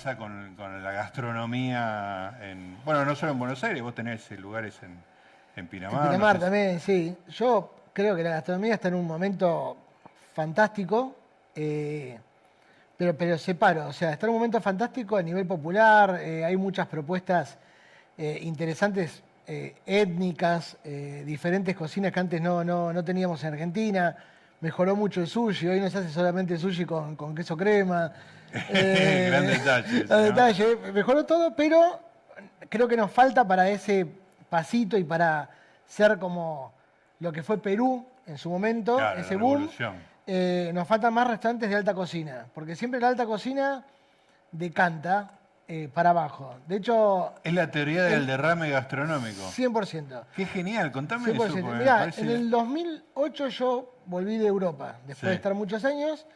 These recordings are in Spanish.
pasa con, con la gastronomía en. Bueno, no solo en Buenos Aires, vos tenés lugares en, en Pinamar. En Pinamar también, sí. Yo creo que la gastronomía está en un momento fantástico, eh, pero, pero separo, o sea, está en un momento fantástico a nivel popular, eh, hay muchas propuestas eh, interesantes, eh, étnicas, eh, diferentes cocinas que antes no, no, no teníamos en Argentina. Mejoró mucho el sushi, hoy no se hace solamente sushi con, con queso crema. Eh, Gran detalle ¿no? detalle, mejoró todo, pero creo que nos falta para ese pasito y para ser como lo que fue Perú en su momento, Claro, ese boom. eh, nos faltan más restaurantes de alta cocina, porque siempre la alta cocina decanta eh, para abajo. De hecho, Es la teoría del derrame gastronómico. 100%. Qué genial, contame 100%. eso. Mirá, parece- en el 2008 yo volví de Europa, después Sí. de estar muchos años,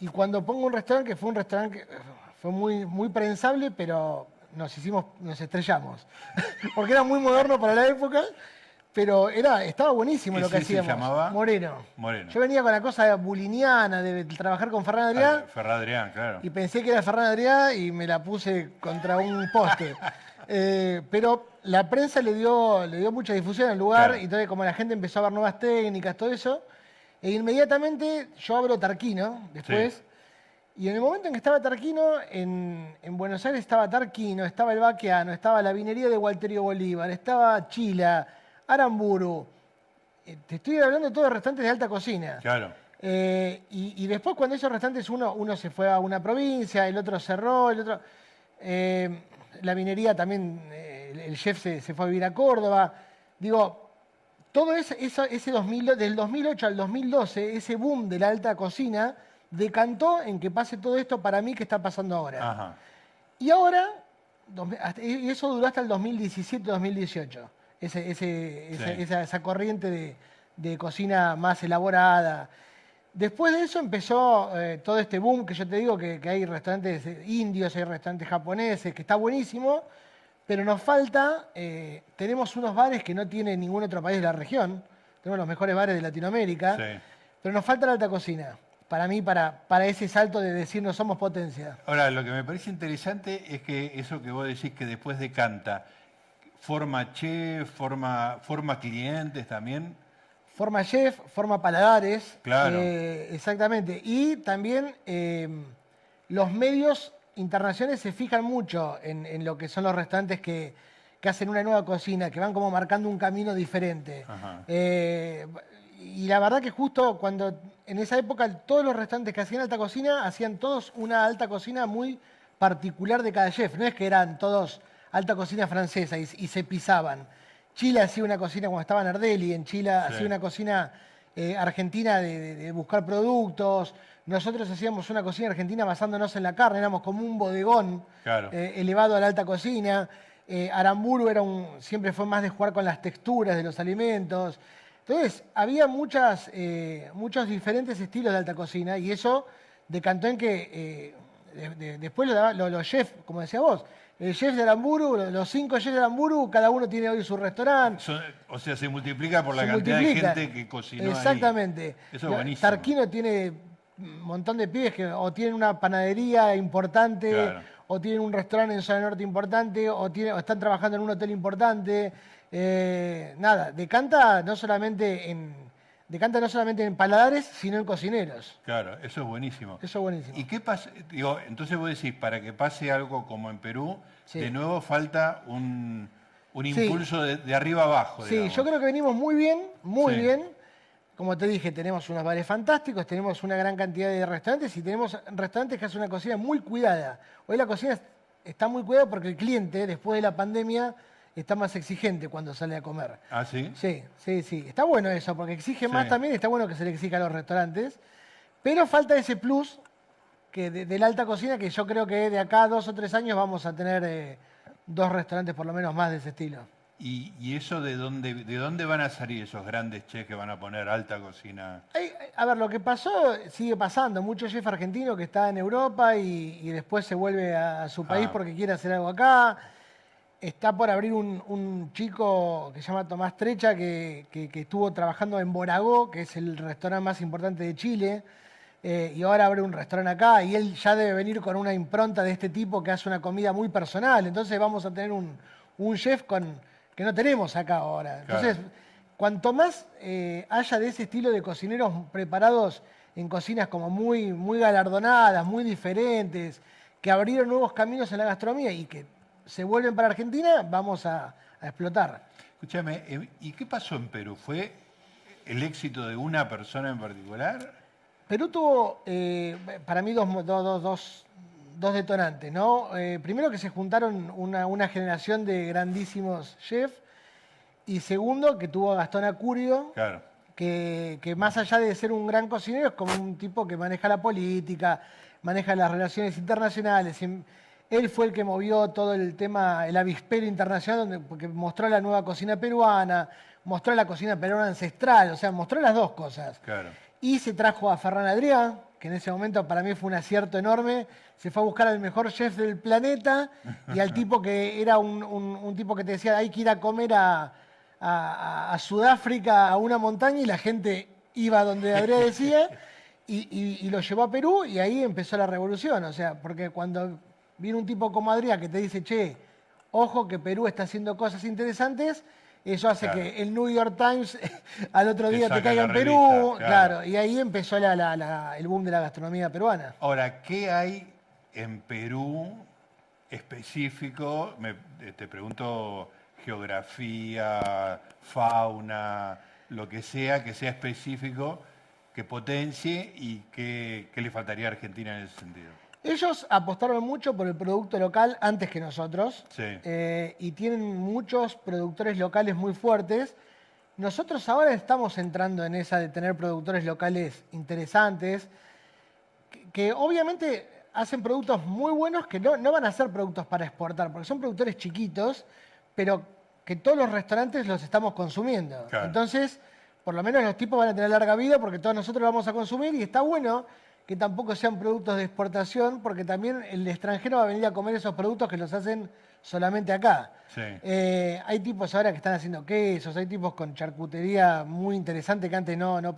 y cuando pongo un restaurante, que fue un restaurante que eh, fue muy, muy prensable, pero nos hicimos, nos estrellamos. Porque era muy moderno para la época, pero era, estaba buenísimo lo que ¿Ese se hacíamos. llamaba? Moreno. Moreno. Yo venía con la cosa buliniana de trabajar con Ferran Adrià. Ah, Ferrad Adrián, claro. Y pensé que era Ferran Adrià y me la puse contra un poste. Eh, pero la prensa le dio, le dio mucha difusión al lugar Claro. y entonces como la gente empezó a ver nuevas técnicas, todo eso, e inmediatamente yo abro Tarquino después. Y en el momento en que estaba Tarquino, en, en Buenos Aires estaba Tarquino, estaba el Baquiano, estaba la vinería de Walterio Bolívar, estaba Chila, Aramburu. Eh, Te estoy hablando de todos restaurantes de alta cocina. Claro. Eh, y, y después cuando esos restaurantes uno, uno se fue a una provincia, el otro cerró, el otro... eh, la minería también, el, el chef se, se fue a vivir a Córdoba. Digo, todo ese, eso- ese 2000, del 2008 al 2012, ese boom de la alta cocina, decantó en que pase todo esto para mí que está pasando ahora. Ajá. Y ahora, y eso duró hasta el 2017-2018, ese, ese- esa, Sí. esa- esa corriente de, de cocina más elaborada. Después de eso empezó eh, todo este boom que yo te digo que, que hay restaurantes eh, indios, hay restaurantes japoneses, que está buenísimo, pero nos falta, eh, tenemos unos bares que no tiene ningún otro país de la región, tenemos los mejores bares de Latinoamérica, Sí. pero nos falta la alta cocina, para mí, para, para ese salto de decir no somos potencia. Ahora, lo que me parece interesante es que eso que vos decís que después de Canta, forma chef, forma, forma clientes también. Forma chef, forma paladares. Claro. eh, exactamente. Y también eh, los medios internacionales se fijan mucho en, en lo que son los restaurantes que, que hacen una nueva cocina, que van como marcando un camino diferente. Eh, y la verdad que justo cuando en esa época todos los restaurantes que hacían alta cocina hacían todos una alta cocina muy particular de cada chef. No es que eran todos alta cocina francesa y, y se pisaban. Chile hacía una cocina cuando estaba Nardelli, en Chile Sí. hacía una cocina eh, argentina de, de- de buscar productos. Nosotros hacíamos una cocina argentina basándonos en la carne, éramos como un bodegón Claro. eh, elevado a la alta cocina. Eh, Aramburu era un, siempre fue más de jugar con las texturas de los alimentos. Entonces, había muchas, eh, muchos diferentes estilos de alta cocina y eso decantó en que de- de- después lo daba- lo- los chefs, como decía vos, el chef de Aramburu, lo- los cinco chefs de Aramburu, cada uno tiene hoy su restaurante. O sea, se multiplica por la cantidad multiplica. de gente que cocinó ahí. Exactamente. Eso es buenísimo. Tarquino tiene montón de pibes que o tienen una panadería importante, Claro. o tienen un restaurante en zona norte importante, o, tiene- o están trabajando en un hotel importante. Eh, nada, decanta no solamente en decanta no solamente en paladares, sino en cocineros. Claro, eso es buenísimo. Eso es buenísimo. ¿Y qué pasa? Digo, entonces vos decís, para que pase algo como en Perú, Sí. de nuevo falta un, un Sí. impulso de, de arriba abajo. Sí, digamos. yo creo que venimos muy bien, muy Sí. bien. Como te dije, tenemos unos bares fantásticos, tenemos una gran cantidad de restaurantes y tenemos restaurantes que hacen una cocina muy cuidada. Hoy la cocina está muy cuidada porque el cliente, después de la pandemia, está más exigente cuando sale a comer. ¿Ah, sí? Sí, sí, sí. Está bueno eso, porque exige más también, está bueno que se le exija a los restaurantes, pero falta ese plus que de, de la alta cocina que yo creo que de acá a dos o tres años vamos a tener eh, dos restaurantes por lo menos más de ese estilo. ¿Y, y eso de dónde, de dónde van a salir esos grandes chefs que van a poner alta cocina? Hay- a ver, lo que pasó sigue pasando. Mucho chef argentino que está en Europa y, y después se vuelve a, a su país Ah. porque quiere hacer algo acá. Está por abrir un, un chico que se llama Tomás Trecha que, que- que estuvo trabajando en Boragó, que es el restaurante más importante de Chile. eh, y ahora abre un restaurante acá y él ya debe venir con una impronta de este tipo que hace una comida muy personal. Entonces vamos a tener un, un chef con, que no tenemos acá ahora. Entonces, cuanto más eh, haya de ese estilo de cocineros preparados en cocinas como muy, muy galardonadas, muy diferentes, que abrieron nuevos caminos en la gastronomía y que se vuelven para Argentina, vamos a, explotar. Escúchame, eh, ¿y qué pasó en Perú? ¿Fue el éxito de una persona en particular? Perú tuvo, eh, para mí, dos, dos, dos, detonantes, ¿no? Eh, primero que se juntaron una, generación de grandísimos chefs y segundo que tuvo a Gastón Acurio, que, que, más allá de ser un gran cocinero es como un tipo que maneja la política, maneja las relaciones internacionales. Él fue el que movió todo el tema, el avispero internacional, porque mostró la nueva cocina peruana, mostró la cocina peruana ancestral, o sea, mostró las dos cosas. Y se trajo a Ferran Adrián, que en ese momento para mí fue un acierto enorme. Se fue a buscar al mejor chef del planeta y al tipo que era un, tipo que te decía, hay que ir a comer a, Sudáfrica, a una montaña, y la gente iba donde Adrián decía. Y, lo llevó a Perú y ahí empezó la revolución. O sea, porque cuando viene un tipo como Adrián que te dice, che, ojo que Perú está haciendo cosas interesantes, eso hace que el New York Times al otro día te caiga en Perú. claro. y ahí empezó el boom de la gastronomía peruana. Ahora, ¿qué hay en Perú específico? te pregunto geografía, fauna, lo que sea, que sea específico que potencie y qué, le faltaría a Argentina en ese sentido. Ellos apostaron mucho por el producto local antes que nosotros eh, y tienen muchos productores locales muy fuertes. Nosotros ahora estamos entrando en esa de tener productores locales interesantes, que, obviamente hacen productos muy buenos que no, van a ser productos para exportar, porque son productores chiquitos, pero que todos los restaurantes los estamos consumiendo. Entonces, por lo menos los tipos van a tener larga vida porque todos nosotros los vamos a consumir y está bueno que tampoco sean productos de exportación porque también el extranjero va a venir a comer esos productos que los hacen solamente acá. Eh, hay tipos ahora que están haciendo quesos, hay tipos con charcutería muy interesante que antes no, no,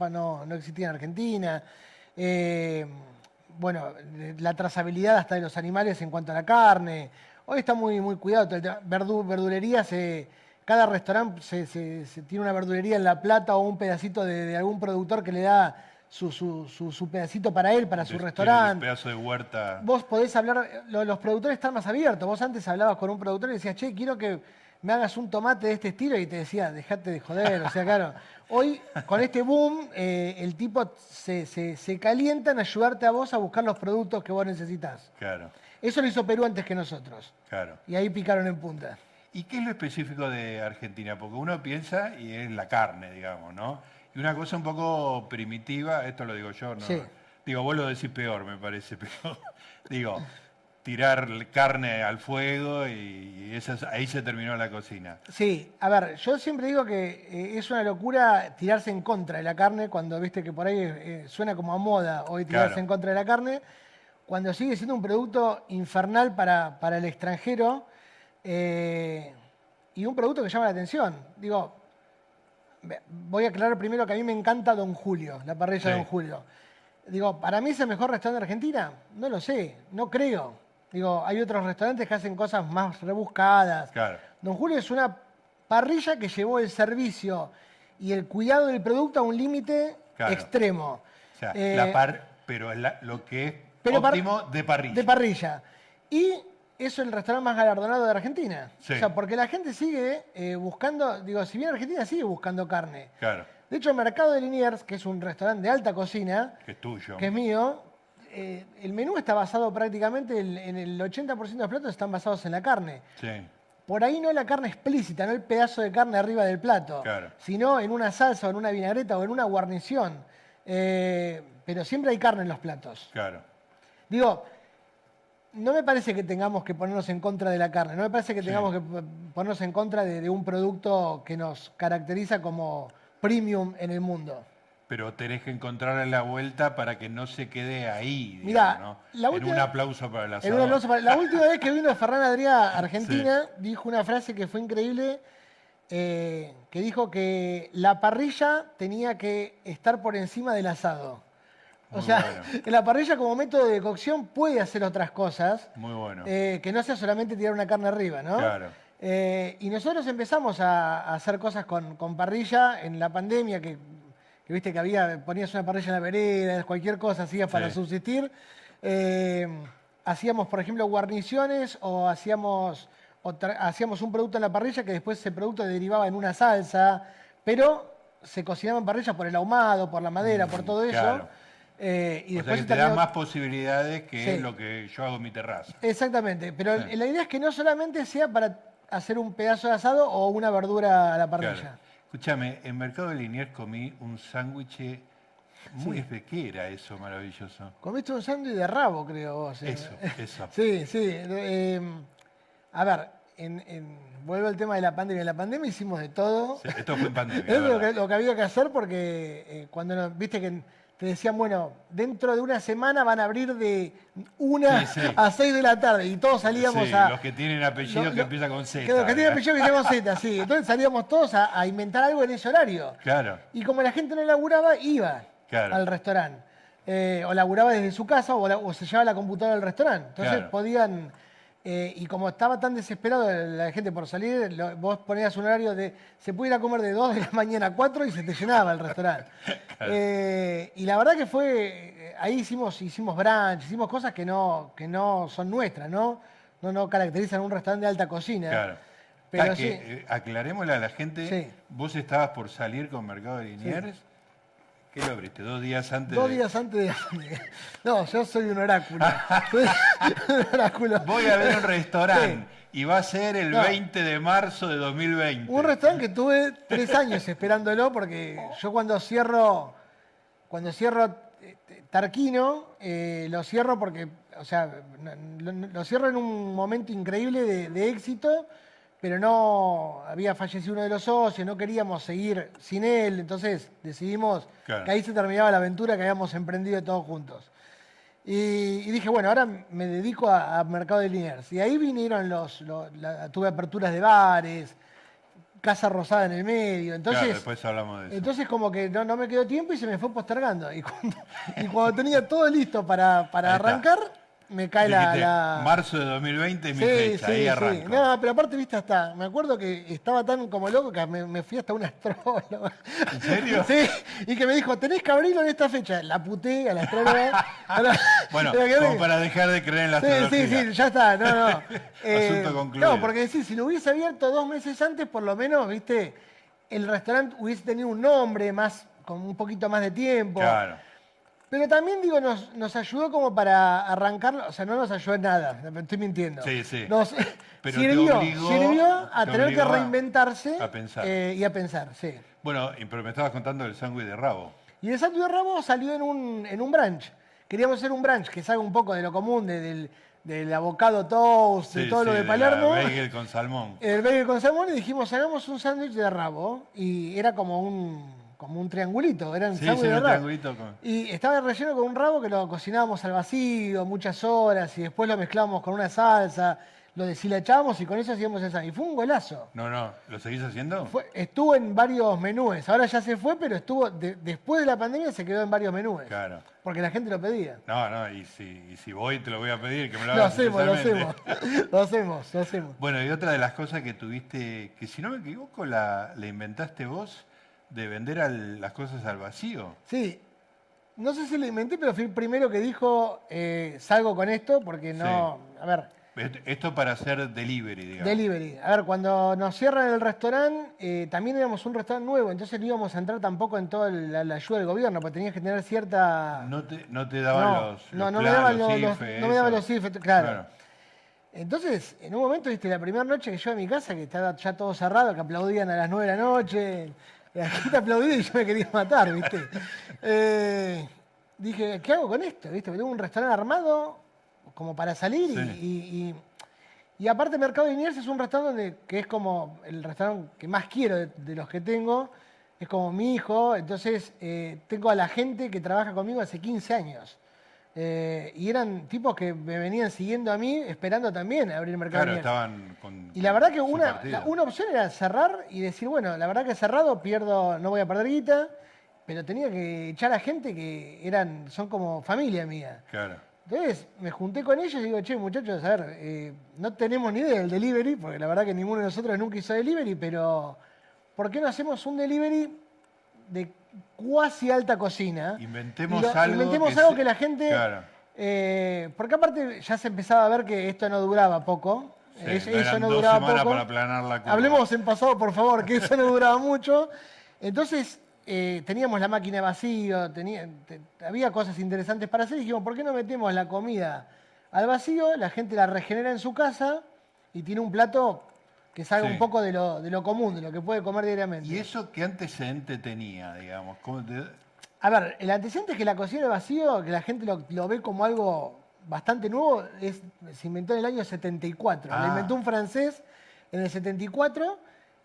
no, existía en Argentina. Eh, bueno, la trazabilidad hasta de los animales en cuanto a la carne. Hoy está muy, muy cuidado. verdulería se cada restaurante se, tiene una verdulería en La Plata o un pedacito de, algún productor que le da su, pedacito para él, para su restaurante. Un pedazo de huerta. Vos podés hablar, los productores están más abiertos. Vos antes hablabas con un productor y decías, che, quiero que me hagas un tomate de este estilo y te decía, dejate de joder. O sea, claro, hoy con este boom, eh, el tipo se, se, calienta en ayudarte a vos a buscar los productos que vos necesitas. Claro. Eso lo hizo Perú antes que nosotros. Claro. Y ahí picaron en punta. ¿Y qué es lo específico de Argentina? Porque uno piensa y es la carne, digamos, ¿no? Y una cosa un poco primitiva, esto lo digo yo, ¿no? Digo, vos lo decís peor, me parece, pero digo, tirar carne al fuego y ahí se terminó la cocina. Sí, a ver, yo siempre digo que eh, es una locura tirarse en contra de la carne cuando viste que por ahí eh, suena como a moda hoy tirarse en contra de la carne, cuando sigue siendo un producto infernal para, para el extranjero eh, y un producto que llama la atención. Digo, voy a aclarar primero que a mí me encanta Don Julio, la parrilla de Don Julio. Digo, ¿para mí es el mejor restaurante de Argentina? No lo sé, no creo. Digo, hay otros restaurantes que hacen cosas más rebuscadas. Don Julio es una parrilla que llevó el servicio y el cuidado del producto a un límite extremo. Eh, pero es lo que es óptimo de parrilla. De parrilla. Y es el restaurante más galardonado de Argentina. O sea, porque la gente sigue eh, buscando, digo, si bien Argentina sigue buscando carne. Claro. De hecho, el Mercado de Liniers, que es un restaurante de alta cocina, que es tuyo, que es mío, eh, el menú está basado prácticamente en, el 80% de los platos están basados en la carne. Sí. Por ahí no la carne explícita, no el pedazo de carne arriba del plato, claro. sino en una salsa o en una vinagreta o en una guarnición. Eh, pero siempre hay carne en los platos. Claro. Digo, no me parece que tengamos que ponernos en contra de la carne, no me parece que tengamos que ponernos en contra de, un producto que nos caracteriza como premium en el mundo. Pero tenés que encontrarle la vuelta para que no se quede ahí. Mira, en un aplauso para la La última vez que vino Ferran Adrià a Argentina, dijo una frase que fue increíble, eh, que dijo que la parrilla tenía que estar por encima del asado O sea, la parrilla como método de cocción puede hacer otras cosas. Muy bueno. Eh, que no sea solamente tirar una carne arriba, ¿no? Claro. Eh, y nosotros empezamos a, hacer cosas con, parrilla en la pandemia, que, viste que había, ponías una parrilla en la vereda, cualquier cosa hacías para subsistir. Eh, hacíamos, por ejemplo, guarniciones o hacíamos, hacíamos un producto en la parrilla que después ese producto derivaba en una salsa, pero se cocinaba en parrilla por el ahumado, por la madera, por todo eso. Eh, y después te da más posibilidades que lo que yo hago en mi terraza. Exactamente, pero la idea es que no solamente sea para hacer un pedazo de asado o una verdura a la parrilla. Escúchame, en Mercado de Liniers comí un sándwich muy sí. era eso maravilloso. Comiste un sándwich de rabo, creo vos. Eh. Eso, eso. sí, sí. Em, a ver, en, vuelvo al tema de la pandemia. En la pandemia hicimos de todo. esto fue en pandemia. es lo que, había que hacer porque eh, cuando nos, viste que te decían, bueno, dentro de una semana van a abrir de una a seis de la tarde y todos salíamos a... Los que tienen apellido que empieza con Z. los que tienen apellido que empieza con Z, sí. Entonces salíamos todos a, inventar algo en ese horario. Claro. Y como la gente no laburaba, iba al restaurante. Eh, o laburaba desde su casa o, se llevaba la computadora al restaurante. Entonces podían eh, y como estaba tan desesperado la gente por salir, vos ponías un horario de. Se puede ir a comer de 2 de la mañana a 4 y se te llenaba el restaurante. Eh, y la verdad que fue. Ahí hicimos, hicimos brunch, hicimos cosas que no, que no son nuestras, ¿no? No, no caracterizan un restaurante de alta cocina. Claro. Pero sí. Eh, aclarémosle a la gente, vos estabas por salir con Mercado de Liniers. ¿Qué lo abriste? ¿Dos días antes Dos días antes de... No, yo soy un oráculo. soy un oráculo. Voy a ver un restaurante y va a ser el 20 de marzo de 2020. Un restaurante que tuve tres años esperándolo porque yo cuando cierro, cuando cierro eh, Tarquino, eh, lo cierro porque, o sea, lo, cierro en un momento increíble de éxito pero no había fallecido uno de los socios, no queríamos seguir sin él, entonces decidimos que ahí se terminaba la aventura que habíamos emprendido todos juntos. Y, dije, bueno, ahora me dedico a, mercado de Liniers. Y ahí vinieron los, tuve aperturas de bares, Casa Rosada en el medio. Entonces, después hablamos de eso. Entonces como que no, me quedó tiempo y se me fue postergando. Y cuando, tenía todo listo para, para arrancar, me cae la, Marzo de 2020 mi fecha, ahí arranco. No, pero aparte, viste, hasta, me acuerdo que estaba tan como loco que me, fui hasta un astrólogo. ¿En serio? Sí, y que me dijo, tenés que abrirlo en esta fecha. La puté a la astróloga. bueno, como para dejar de creer en la astrología. Sí, sí, sí, ya está, no, no. Asunto eh, concluido. No, porque sí, si lo hubiese abierto dos meses antes, por lo menos, viste, el restaurante hubiese tenido un nombre más, con un poquito más de tiempo. Claro. Pero también, digo, nos, nos ayudó como para arrancarlo, o sea, no nos ayudó en nada, estoy mintiendo. Sí, sí. Nos sirvió, sirvió a tener que reinventarse eh, y a pensar, sí. Bueno, pero me estabas contando del sándwich de rabo. Y el sándwich de rabo salió en un, en un brunch. Queríamos hacer un brunch que salga un poco de lo común, del, del avocado toast, de todo lo de Palermo. El bagel con salmón. El bagel con salmón y dijimos, hagamos un sándwich de rabo. Y era como un como un triangulito, eran sí, sí, un triangulito Y estaba relleno con un rabo que lo cocinábamos al vacío muchas horas y después lo mezclábamos con una salsa, lo deshilachábamos y con eso hacíamos esa. Y fue un golazo. No, no, ¿lo seguís haciendo? estuvo en varios menúes. Ahora ya se fue, pero estuvo después de la pandemia se quedó en varios menúes. Claro. Porque la gente lo pedía. No, no, y si, si voy te lo voy a pedir, que me lo hagas. Lo hacemos, lo hacemos. lo hacemos, lo hacemos. Bueno, y otra de las cosas que tuviste, que si no me equivoco, la, la inventaste vos de vender las cosas al vacío. Sí. No sé si le inventé, pero fui el primero que dijo, eh, salgo con esto, porque no... A ver... Esto para hacer delivery, digamos. Delivery. A ver, cuando nos cierran el restaurante, eh, también éramos un restaurante nuevo, entonces no íbamos a entrar tampoco en toda la, ayuda del gobierno, porque tenías que tener cierta... No te, no te daban los, No, no me daban los, no me daban los IFE, claro. Entonces, en un momento, viste, la primera noche que yo a mi casa, que estaba ya todo cerrado, que aplaudían a las nueve de la noche, Aquí te aplaudí y yo me quería matar, ¿viste? Eh, dije, ¿qué hago con esto? ¿Viste? Tengo un restaurante armado como para salir y, y, aparte Mercado de Liniers es un restaurante que es como el restaurante que más quiero de, los que tengo, es como mi hijo, entonces eh, tengo a la gente que trabaja conmigo hace 15 años. Eh, y eran tipos que me venían siguiendo a mí, esperando también abrir el mercado. Claro, estaban con. Y la verdad que una, una opción era cerrar y decir, bueno, la verdad que cerrado pierdo, no voy a perder guita, pero tenía que echar a gente que eran, son como familia mía. Claro. Entonces me junté con ellos y digo, che, muchachos, a ver, eh, no tenemos ni idea del delivery, porque la verdad que ninguno de nosotros nunca hizo delivery, pero ¿por qué no hacemos un delivery de cuasi alta cocina? Inventemos lo- algo. Inventemos que algo que la gente... Claro. eh, porque aparte ya se empezaba a ver que esto no duraba poco. Sí, eso no duraba poco. para la. Hablemos en pasado, por favor, que eso no duraba mucho. Entonces, eh, teníamos la máquina vacío, tenía- te- había cosas interesantes para hacer y dijimos, ¿por qué no metemos la comida al vacío? La gente la regenera en su casa y tiene un plato que salga Sí. un poco de lo, de lo común, de lo que puede comer diariamente. ¿Y eso qué antecedente tenía, digamos? ¿Cómo te- A ver, el antecedente es que la cocina de vacío, que la gente lo, lo ve como algo bastante nuevo, es, se inventó en el año 74. Ah. Lo inventó un francés en el 74.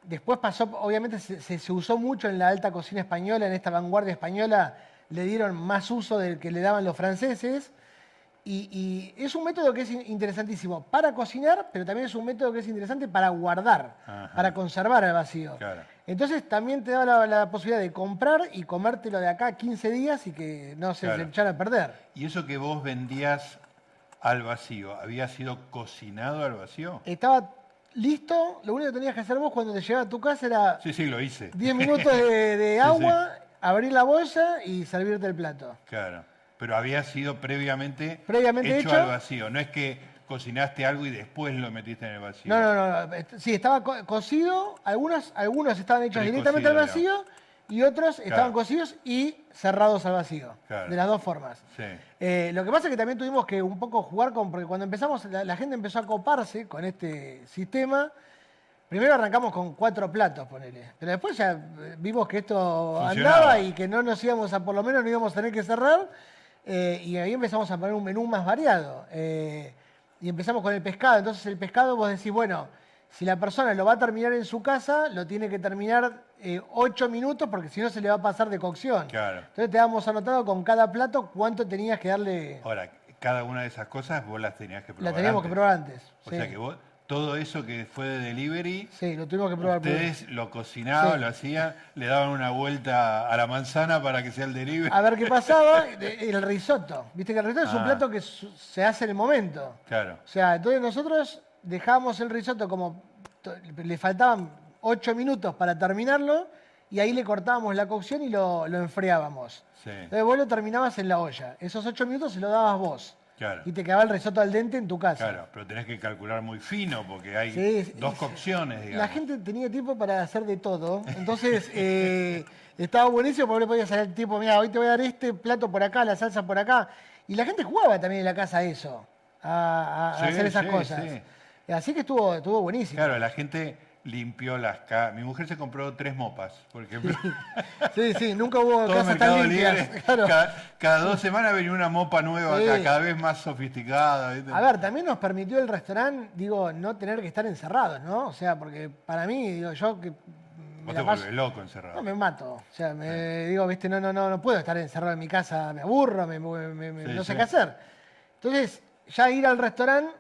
Después pasó, obviamente se, se- se usó mucho en la alta cocina española, en esta vanguardia española le dieron más uso del que le daban los franceses. Y, y es un método que es in- interesantísimo para cocinar, pero también es un método que es interesante para guardar, Ajá. para conservar al vacío. Claro. Entonces también te da la, la posibilidad de comprar y comértelo de acá 15 días y que no se Claro. se echara a perder. ¿Y eso que vos vendías al vacío, había sido cocinado al vacío? Estaba listo, lo único que tenías que hacer vos cuando te llegaba a tu casa era Sí, sí, lo hice. 10 minutos de, de Sí, agua, abrir la bolsa y servirte el plato. Claro. Pero había sido previamente, Previamente hecho, hecho. al vacío. No es que cocinaste algo y después lo metiste en el vacío. No, no, no, no, est- sí, estaba co- cocido, algunos, algunos estaban hechos directamente al vacío y otros estaban cocidos y cerrados al vacío, Claro. de las dos formas. Sí. Eh, lo que pasa es que también tuvimos que un poco jugar con, porque cuando empezamos, la, la gente empezó a coparse con este sistema. Primero arrancamos con cuatro platos, ponele. Pero después ya eh, vimos que esto Funcionaba. andaba y que no nos íbamos a, por lo menos no íbamos a tener que cerrar. Eh, y ahí empezamos a poner un menú más variado. Eh, y empezamos con el pescado. Entonces el pescado vos decís, bueno, si la persona lo va a terminar en su casa, lo tiene que terminar eh, ocho minutos porque si no se le va a pasar de cocción. Claro. Entonces te damos anotado con cada plato cuánto tenías que darle. Ahora, cada una de esas cosas vos las tenías que probar. La teníamos que probar antes. O sí. sea que vos, todo eso que fue de delivery, Sí, lo tuvimos que probar. primero. ustedes lo cocinaban, Sí. lo hacían, le daban una vuelta a la manzana para que sea el delivery. A ver qué pasaba. El risotto. Viste que el risotto es un Ah. plato que se hace en el momento. Claro. O sea, entonces nosotros dejábamos el risotto como. Le faltaban ocho minutos para terminarlo y ahí le cortábamos la cocción y lo, lo enfriábamos. Sí. Entonces vos lo terminabas en la olla. Esos ocho minutos se lo dabas vos. Claro. Y te quedaba el risotto al dente en tu casa. Claro, pero tenés que calcular muy fino porque hay Sí, dos cocciones, digamos. La gente tenía tiempo para hacer de todo. Entonces, eh, estaba buenísimo porque le podías hacer tiempo, mira, hoy te voy a dar este plato por acá, la salsa por acá. Y la gente jugaba también en la casa eso, a, a- a Sí, hacer esas sí, cosas. sí. Así que estuvo, estuvo buenísimo. Claro, la gente limpió las casas. Mi mujer se compró tres mopas, por ejemplo. Sí, sí, nunca hubo casas tan limpias. Libre. Claro. Cada, cada dos semanas venía una mopa nueva Sí. acá, cada vez más sofisticada. ¿viste? A ver, también nos permitió el restaurante, digo, no tener que estar encerrados, ¿no? O sea, porque para mí, digo, yo que... me Vos te paso- volvés loco encerrado. No, me mato. O sea, me digo, viste, no, no, no, no puedo estar encerrado en mi casa, me aburro, me- me- me- Sí, no sé qué hacer. Entonces, ya ir al restaurante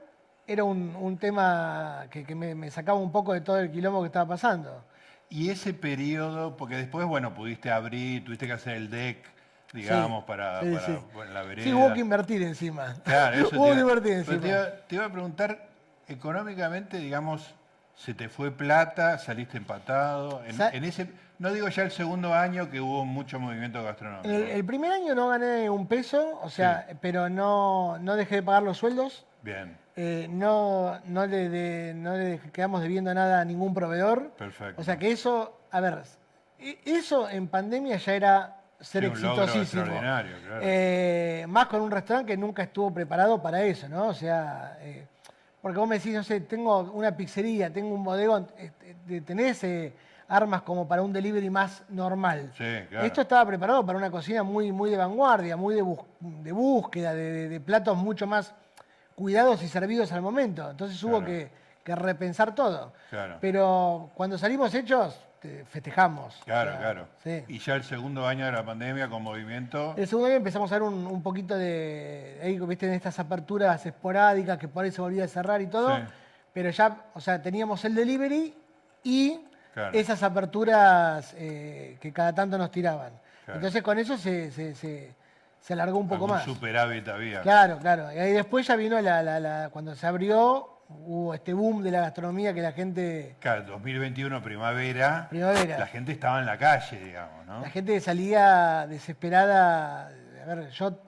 era un, un tema que, que me, me sacaba un poco de todo el quilombo que estaba pasando. Y ese periodo, porque después, bueno, pudiste abrir, tuviste que hacer el deck, digamos, Sí, para, sí, para, sí. bueno, la vereda. Sí, hubo que invertir encima. Claro, eso hubo que invertir te encima. iba, te iba a preguntar, económicamente, digamos, se te fue plata, saliste empatado. En ese, no digo ya el segundo año que hubo mucho movimiento gastronómico. El, el primer año no gané un peso, o sea, pero no, no dejé de pagar los sueldos. Bien, eh, no, no, le, de- no le quedamos debiendo nada a ningún proveedor. perfecto. O sea que eso, a ver, e- eso en pandemia ya era ser Sí, exitosísimo. extraordinario, claro. Eh, más con un restaurante que nunca estuvo preparado para eso, ¿no? O sea, eh, porque vos me decís, no sé, tengo una pizzería, tengo un bodegón, eh, tenés eh, armas como para un delivery más normal. Sí, claro. Esto estaba preparado para una cocina muy, muy de vanguardia, muy de, bus- de búsqueda, de, de- de platos mucho más cuidados y servidos al momento. Entonces hubo Claro. que, que repensar todo. Claro. Pero cuando salimos hechos, te- festejamos. Claro, O sea, claro. sí. Y ya el segundo año de la pandemia con movimiento. El segundo año empezamos a ver un, un poquito de, ahí, viste, en estas aperturas esporádicas que por ahí se volvía a cerrar y todo, Sí. pero ya, o sea, teníamos el delivery y Claro. esas aperturas eh, que cada tanto nos tiraban. Entonces con eso se, se, se, se alargó un poco más. superávit había. Claro, claro. Y ahí después ya vino la, la- la- cuando se abrió, hubo este boom de la gastronomía que la gente, Claro, 2021, primavera, Primavera. la gente estaba en la calle, digamos, ¿no? la gente salía desesperada. A ver, yo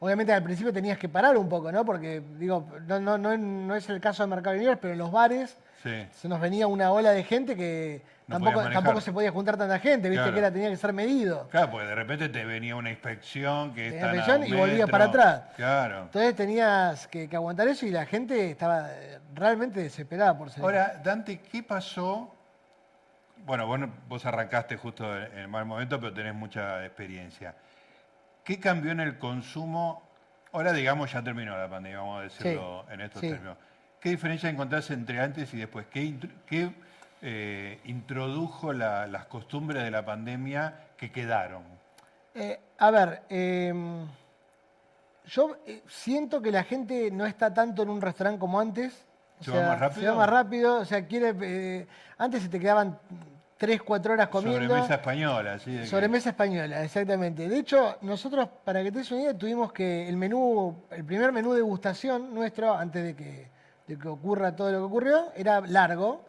obviamente al principio tenías que parar un poco, ¿no? Porque digo, no, no, no, no es el caso de Mercado Libre, pero en los bares Sí, se nos venía una ola de gente que tampoco, tampoco se podía juntar tanta gente, viste Claro. que era, tenía que ser medido. claro, porque de repente te venía una inspección que está inspección y volvía para atrás. Claro. Entonces tenías que, que aguantar eso y la gente estaba eh, realmente desesperada por salir. Ahora, Dante, ¿qué pasó? Bueno, vos, vos arrancaste justo en el mal momento, pero tenés mucha experiencia. ¿Qué cambió en el consumo? Ahora, digamos, ya terminó la pandemia, vamos a decirlo en estos sí. términos. ¿Qué diferencia encontrás entre antes y después? ¿Qué, eh, introdujo la- las costumbres de la pandemia que quedaron? Eh, a ver, eh, yo eh, siento que la gente no está tanto en un restaurante como antes. O ¿Se va más rápido? Se va más rápido, o sea, quiere... antes se te quedaban 3, 4 horas comiendo. Sobremesa española, ¿sí? De que- Sobremesa española, exactamente. De hecho, nosotros, para que te des una idea, tuvimos que el menú, el primer menú de degustación nuestro, antes de que, de que ocurra todo lo que ocurrió, era largo.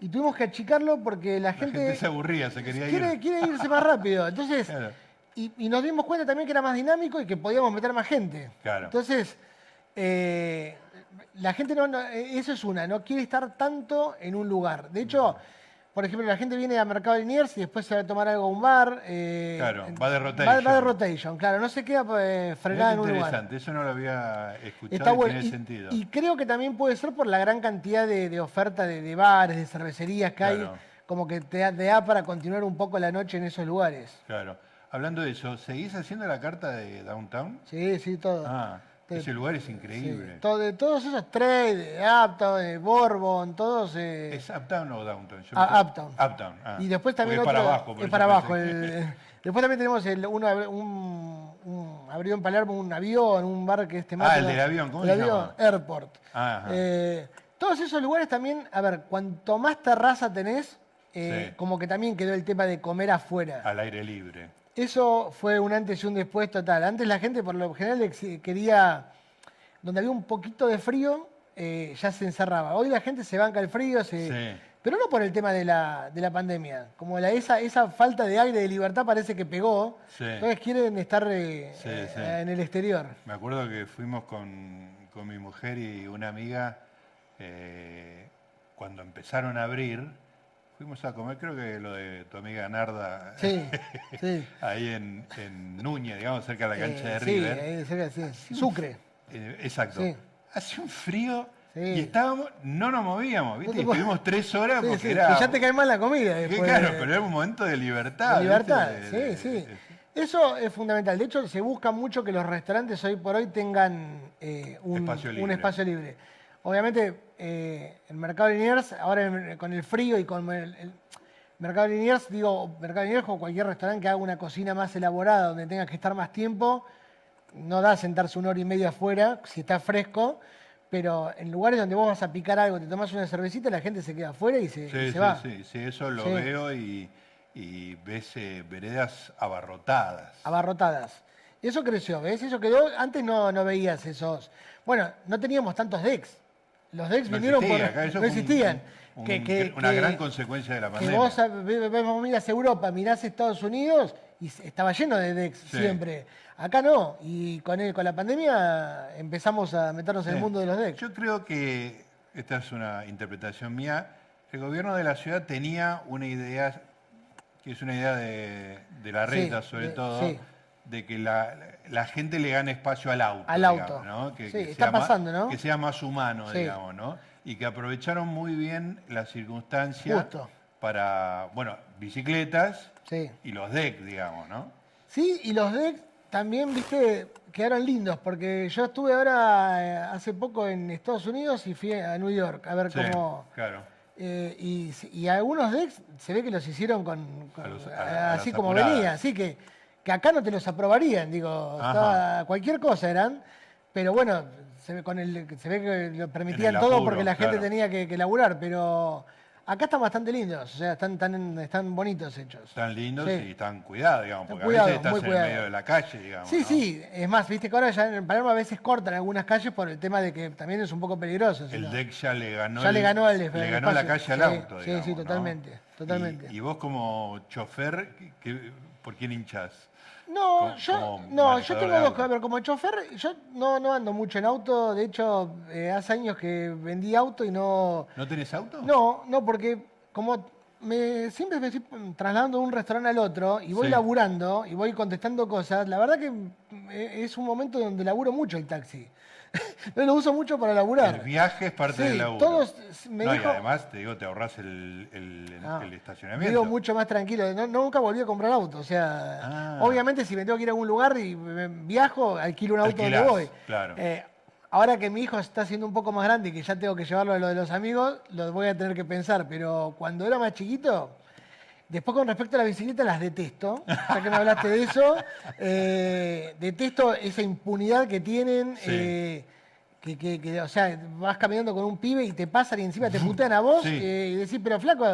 Y tuvimos que achicarlo porque la La gente, gente, se aburría, se quería quiere, ir. quiere irse más rápido. Entonces, Claro. y, y nos dimos cuenta también que era más dinámico y que podíamos meter más gente. Claro. Entonces, eh, la gente no, no- eh, eso es una, no quiere estar tanto en un lugar. De hecho, por ejemplo, la gente viene a Mercado Liniers y después se va a tomar algo a un bar. eh, Claro, va de Va, rotation. va de rotation, claro, no se queda eh, frenada en un lugar. interesante, eso no lo había escuchado Está y bueno. tiene Y, sentido. y creo que también puede ser por la gran cantidad de, de oferta de, de bares, de cervecerías que hay, como que te da, te da para continuar un poco la noche en esos lugares. Claro. Hablando de eso, ¿seguís haciendo la carta de Downtown? Sí, sí, todo. Ah, Ese lugar es Sí, increíble. de todos esos trades, de Uptown, de Bourbon, todos. eh, ¿Es Uptown o Downtown? Yo Ah, Uptown. Uptown. ah. y después también otro. es para abajo. es para abajo. el- después también tenemos el, uno, un, un- abrió en Palermo un avión, un bar que es temático. Ah, el del avión, ¿cómo el se avión, llama? Airport. Ajá. Eh, todos esos lugares también, a ver, cuanto más terraza tenés, eh, Sí. como que también quedó el tema de comer afuera. Al aire libre. Eso fue un antes y un después total. Antes la gente por lo general quería, donde había un poquito de frío, eh, ya se encerraba. Hoy la gente se banca el frío, se- Sí. pero no por el tema de la, de la pandemia. Como la, esa, esa falta de aire, de libertad parece que pegó. Sí. Entonces quieren estar eh, Sí, eh, en el exterior. Me acuerdo que fuimos con, con mi mujer y una amiga cuando empezaron a abrir. Fuimos a comer, creo que lo de tu amiga Narda, Sí, sí. ahí en, en Núñez, digamos, cerca de la cancha Eh, de sí, River. ahí cerca, sí. Sucre. Eh, exacto. Sí. Hace un frío Sí. y estábamos, no nos movíamos, ¿viste? No Y mo- estuvimos tres horas Sí, porque sí, era. que ya te cae mal la comida. después claro, pero era un momento de libertad. de libertad, sí, sí. Eso es fundamental. De hecho, se busca mucho que los restaurantes hoy por hoy tengan eh, un, Espacio un libre. espacio libre. Obviamente, eh, el mercado de Liniers, ahora con el frío y con el, el mercado de Liniers, digo, mercado de Liniers o cualquier restaurante que haga una cocina más elaborada, donde tenga que estar más tiempo, no da sentarse una hora y media afuera, si está fresco, pero en lugares donde vos vas a picar algo, te tomas una cervecita, la gente se queda afuera y se, y Sí, se sí, va. sí, sí, eso lo Sí. veo y, y ves eh, veredas abarrotadas. abarrotadas. Eso creció, ¿ves? Eso quedó. Antes no, no veías esos. Bueno, no teníamos tantos decks. Los decks No vinieron existía, por. acá no un- existían. un- que, que- una que- gran consecuencia de la pandemia. vos mirás Europa, mirás Estados Unidos y estaba lleno de decks Sí. siempre. Acá no. Y con, el- con la pandemia empezamos a meternos en el mundo de los decks. Yo creo que, esta es una interpretación mía, el gobierno de la ciudad tenía una idea, que es una idea de, de la Sí, reta sobre de- todo, sí. De que la, la gente le gane espacio al auto. Al digamos, auto. ¿no? Que, Sí, que está sea más- pasando, ¿no? Que sea más humano, Sí. digamos, ¿no? Y que aprovecharon muy bien las circunstancias Justo. para, bueno, bicicletas Sí. y los decks, digamos, ¿no? Sí, y los decks también, viste, quedaron lindos, porque yo estuve ahora eh, hace poco en Estados Unidos y fui a New York a ver Sí, cómo. claro. eh, y, y algunos decks se ve que los hicieron con, con- A los- a- a así como venía, así que, que acá no te los aprobarían, digo, estaba- cualquier cosa eran, pero bueno, se ve, con el, se ve que lo permitían todo porque la gente claro. tenía que, que laburar, pero Acá están bastante lindos, o sea, están, están, están bonitos hechos. Están lindos y están cuidados, digamos, porque cuidado, a veces estás en medio de la calle, digamos. Sí, ¿no? sí, es más, viste que ahora ya en Palermo a veces cortan algunas calles por el tema de que también es un poco peligroso. El no. deck ya le ganó, Ya el- le ganó el- le el ganó la calle al Sí, auto, sí, digamos, sí, ¿no? totalmente, totalmente. Y, y vos como chofer, ¿qué- ¿por quién hinchás? No, yo, no, yo tengo dos cosas, pero como chofer, yo no, no ando mucho en auto, de hecho, eh, hace años que vendí auto y no... ¿No tenés auto? No, no, porque como me, siempre me estoy trasladando de un restaurante al otro y voy Sí. laburando y voy contestando cosas, la verdad que eh, es un momento donde laburo mucho el taxi. lo uso mucho para laburar. El viaje es parte Sí, del laburo. todos me no, dijo- y además, te digo, te ahorras el, el- Ah, el estacionamiento. Vivo mucho más tranquilo. No- nunca volví a comprar auto. O sea, Ah. obviamente si me tengo que ir a algún lugar y me- viajo, alquilo un auto Alquilás, donde voy. claro. Eh, ahora que mi hijo está siendo un poco más grande y que ya tengo que llevarlo a lo de los amigos, lo voy a tener que pensar. Pero cuando era más chiquito, después con respecto a la bicicleta, las detesto. Ya que me hablaste de eso, eh, detesto esa impunidad que tienen. Sí. eh, que, que- que, o sea, vas caminando con un pibe y te pasan y encima te putean a vos Sí. eh, y decís, pero flaco,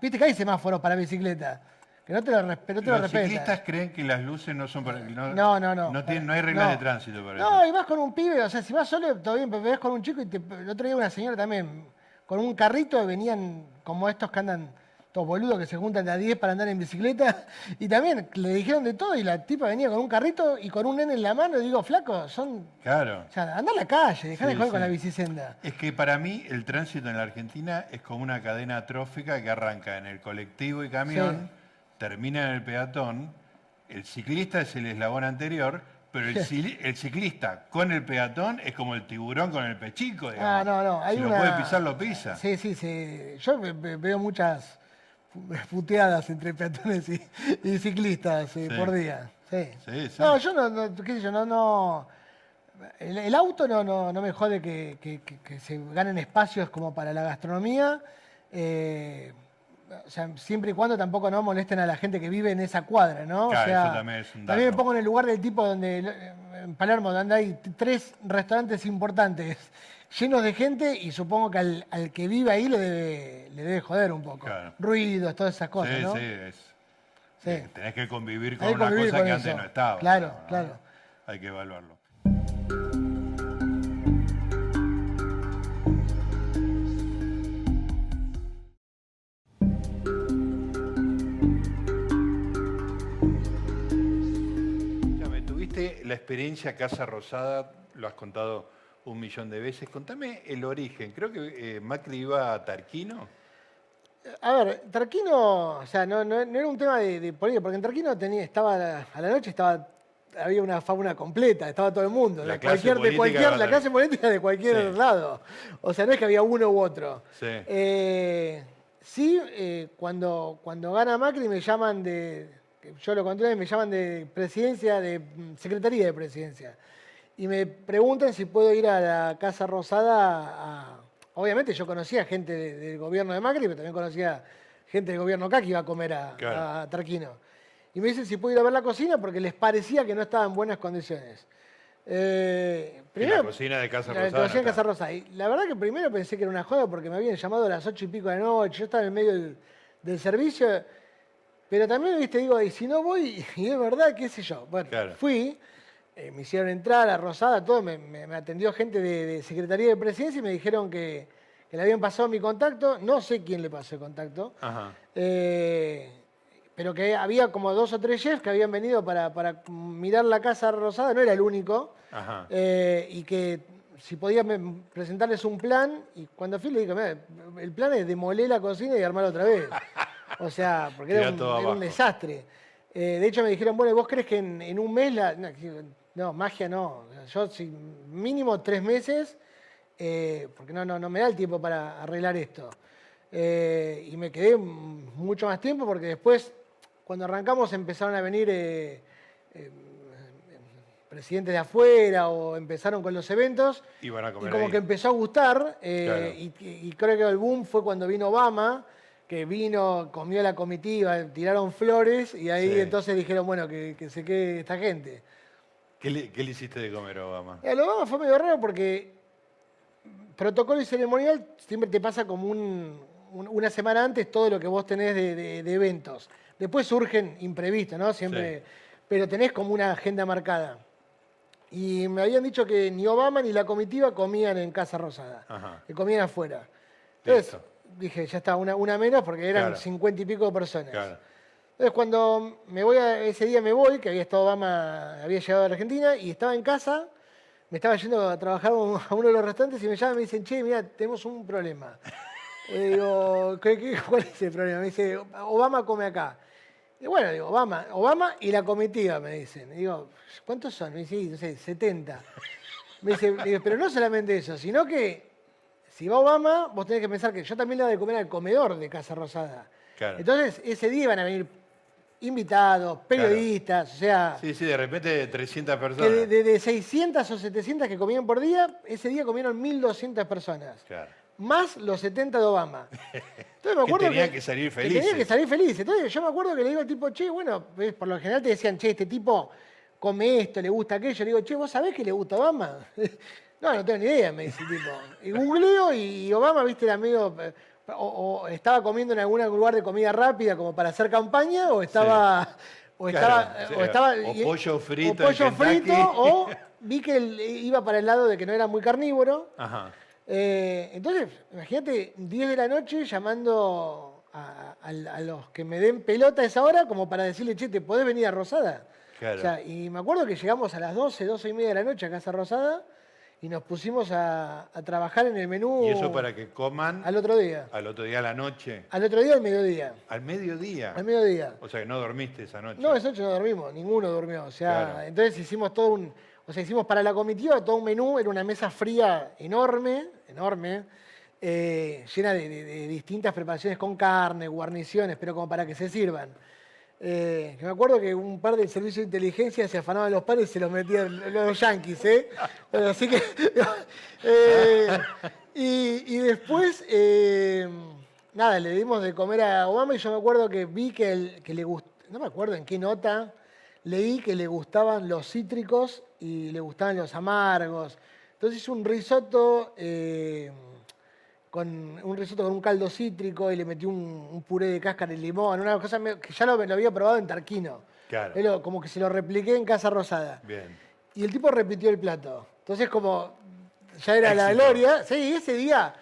viste que hay semáforos para bicicleta. Que no te lo, res- no te lo Los respetan. ciclistas creen que las luces no son para... No, No, no, no. No, tienen- no hay reglas de tránsito para No, eso. y vas con un pibe, o sea, si vas solo, todo bien, pero ves con un chico y te, el otro día una señora también, con un carrito, venían como estos que andan, todos boludos que se juntan de a 10 para andar en bicicleta, y también le dijeron de todo, y la tipa venía con un carrito y con un nene en la mano, y digo, flaco, son, Claro. o sea, anda a la calle, dejá de Sí, jugar con la bicicenda. Es que para mí el tránsito en la Argentina es como una cadena trófica que arranca en el colectivo y camión, termina en el peatón, el ciclista es el eslabón anterior, pero el, ciclista con el peatón es como el tiburón con el pechico, digamos. Ah, no, no, hay si una... lo puede pisar, lo pisa. Sí, sí, sí. Yo ve- ve- veo muchas puteadas entre peatones y, y ciclistas eh, Sí. por día. Sí. Sí, sí. No, yo no, no, qué sé yo, no, no. El, el auto no, no, no me jode que, que- que- que se ganen espacios como para la gastronomía. eh, o sea, siempre y cuando tampoco no molesten a la gente que vive en esa cuadra, ¿no? Claro, o sea, eso también es un me dato. pongo en el lugar del tipo donde, en Palermo, donde hay tres restaurantes importantes llenos de gente y supongo que al, al que vive ahí le debe, le debe joder un poco. Claro. Ruidos, todas esas cosas, sí, ¿no? sí, es. Sí. eh, Tenés que convivir con que una convivir cosa con que eso. antes no estaba. Claro, ¿no? claro. Hay que evaluarlo. Tuviste la experiencia Casa Rosada, lo has contado un millón de veces. Contame el origen. Creo que eh, Macri iba a Tarquino. A ver, Tarquino, o sea, no, no- no era un tema de, de política, porque en Tarquino tenía, estaba a la, noche estaba, había una fauna completa, estaba todo el mundo, La de cualquier, de política cualquier, la clase política de cualquier Sí. lado. O sea, no es que había uno u otro. Sí. Eh, sí, eh, cuando, cuando gana Macri me llaman de, yo lo conté, me llaman de presidencia, de mm, secretaría de presidencia. Y me preguntan si puedo ir a la Casa Rosada a... Obviamente yo conocía gente de- del gobierno de Macri, pero también conocía gente del gobierno acá que iba a comer a, Claro. a Tarquino. Y me dicen si puedo ir a ver la cocina porque les parecía que no estaba en buenas condiciones. Eh, Y la cocina de Casa la Rosada. cocina no de está. Casa Rosa. Y la verdad que primero pensé que era una joda porque me habían llamado a las ocho y pico de la noche, yo estaba en medio del, del servicio, pero también, viste, digo, y si no voy, y es verdad, qué sé yo. Bueno, Claro. fui, eh, me hicieron entrar a Rosada, todo, me, me- me atendió gente de, de Secretaría de Presidencia y me dijeron que, que le habían pasado mi contacto, no sé quién le pasó el contacto, Ajá. eh, pero que había como dos o tres chefs que habían venido para, para mirar la Casa Rosada, no era el único. Ajá. Eh, y que si podía presentarles un plan, y cuando fui le dije, "Mirá, el plan es demoler la cocina y armarla otra vez. O sea, porque era un, era desastre. Eh, de hecho me dijeron, bueno, ¿vos crees que en, en un mes la... No, digo, no, magia no. Yo si mínimo tres meses, eh, porque no, no, no me da el tiempo para arreglar esto. Eh, y me quedé mucho más tiempo porque después, cuando arrancamos, empezaron a venir eh, presidentes de afuera o empezaron con los eventos. Iban a Y como ahí. que empezó a gustar, Claro. y, y creo que el boom fue cuando vino Obama, que vino, comió la comitiva, tiraron flores, y ahí Sí. entonces dijeron, bueno, que, que se quede esta gente. ¿Qué le, qué le hiciste de comer a Obama? Lo Obama fue medio raro porque protocolo y ceremonial siempre te pasa como un, una semana antes todo lo que vos tenés de, eventos. Después surgen imprevistos, ¿no? Siempre, pero tenés como una agenda marcada. Y me habían dicho que ni Obama ni la comitiva comían en Casa Rosada, que comían afuera. Entonces dije, ya está, una, una menos porque eran cincuenta y pico de personas. Entonces cuando me voy ese día me voy, que había estado Obama, había llegado a Argentina y estaba en casa, me estaba yendo a trabajar a uno de los restaurantes y me llaman y me dicen, che, mira, tenemos un problema. Y digo, cuál es el problema? Me dice, Obama come acá. Y bueno, digo, Obama, Obama y la comitiva, me dicen. digo, ¿cuántos son? Me dice, no sé, 70. Me dice, pero no solamente eso, sino que si va Obama, vos tenés que pensar que yo también le voy a comer al comedor de Casa Rosada. Entonces, ese día iban a venir invitados, periodistas, o sea... Sí, sí, de repente 300 personas. de, de, 600 o 700 que comían por día, ese día comieron 1.200 personas. Claro más los 70 de Obama. Entonces me acuerdo que tenían que, salir felices. Que tenían que salir felices. Entonces yo me acuerdo que le digo al tipo, che, bueno, por lo general te decían, che, este tipo come esto, le gusta aquello. Le digo, che, ¿vos sabés que le gusta Obama? no, no tengo ni idea, me dice el tipo. Y googleo y Obama, viste, era medio... Eh, o, estaba comiendo en algún lugar de comida rápida como para hacer campaña, o estaba... O estaba, o, estaba, o pollo frito. O pollo frito, o vi que él iba para el lado de que no era muy carnívoro. Ajá. Eh, entonces, imagínate, 10 de la noche llamando a, los que me den pelota a esa hora como para decirle, che, ¿te podés venir a Rosada? y me acuerdo que llegamos a las 12, 12 y media de la noche a Casa Rosada y nos pusimos a, trabajar en el menú. ¿Y eso para que coman? Al otro día. ¿Al otro día a la noche? Al otro día al mediodía. ¿Al mediodía? Al mediodía. O sea que no dormiste esa noche. No, esa noche no dormimos, ninguno durmió. O sea, entonces hicimos todo un o sea, hicimos para la comitiva todo un menú, era una mesa fría enorme, enorme, eh, llena de, distintas preparaciones con carne, guarniciones, pero como para que se sirvan. Eh, me acuerdo que un par del servicio de inteligencia se afanaban los pares y se los metían los yanquis, ¿eh? así que. Eh, y, después, nada, le dimos de comer a Obama y yo me acuerdo que vi que, le gustó, no me acuerdo en qué nota, leí que le gustaban los cítricos y le gustaban los amargos. Entonces un risotto, eh, con, un risotto con un caldo cítrico y le metí un, puré de cáscara de limón, una cosa que ya lo, había probado en Tarquino. Claro. como que se lo repliqué en Casa Rosada. Bien. Y el tipo repitió el plato. Entonces como ya era la gloria, sí, ese día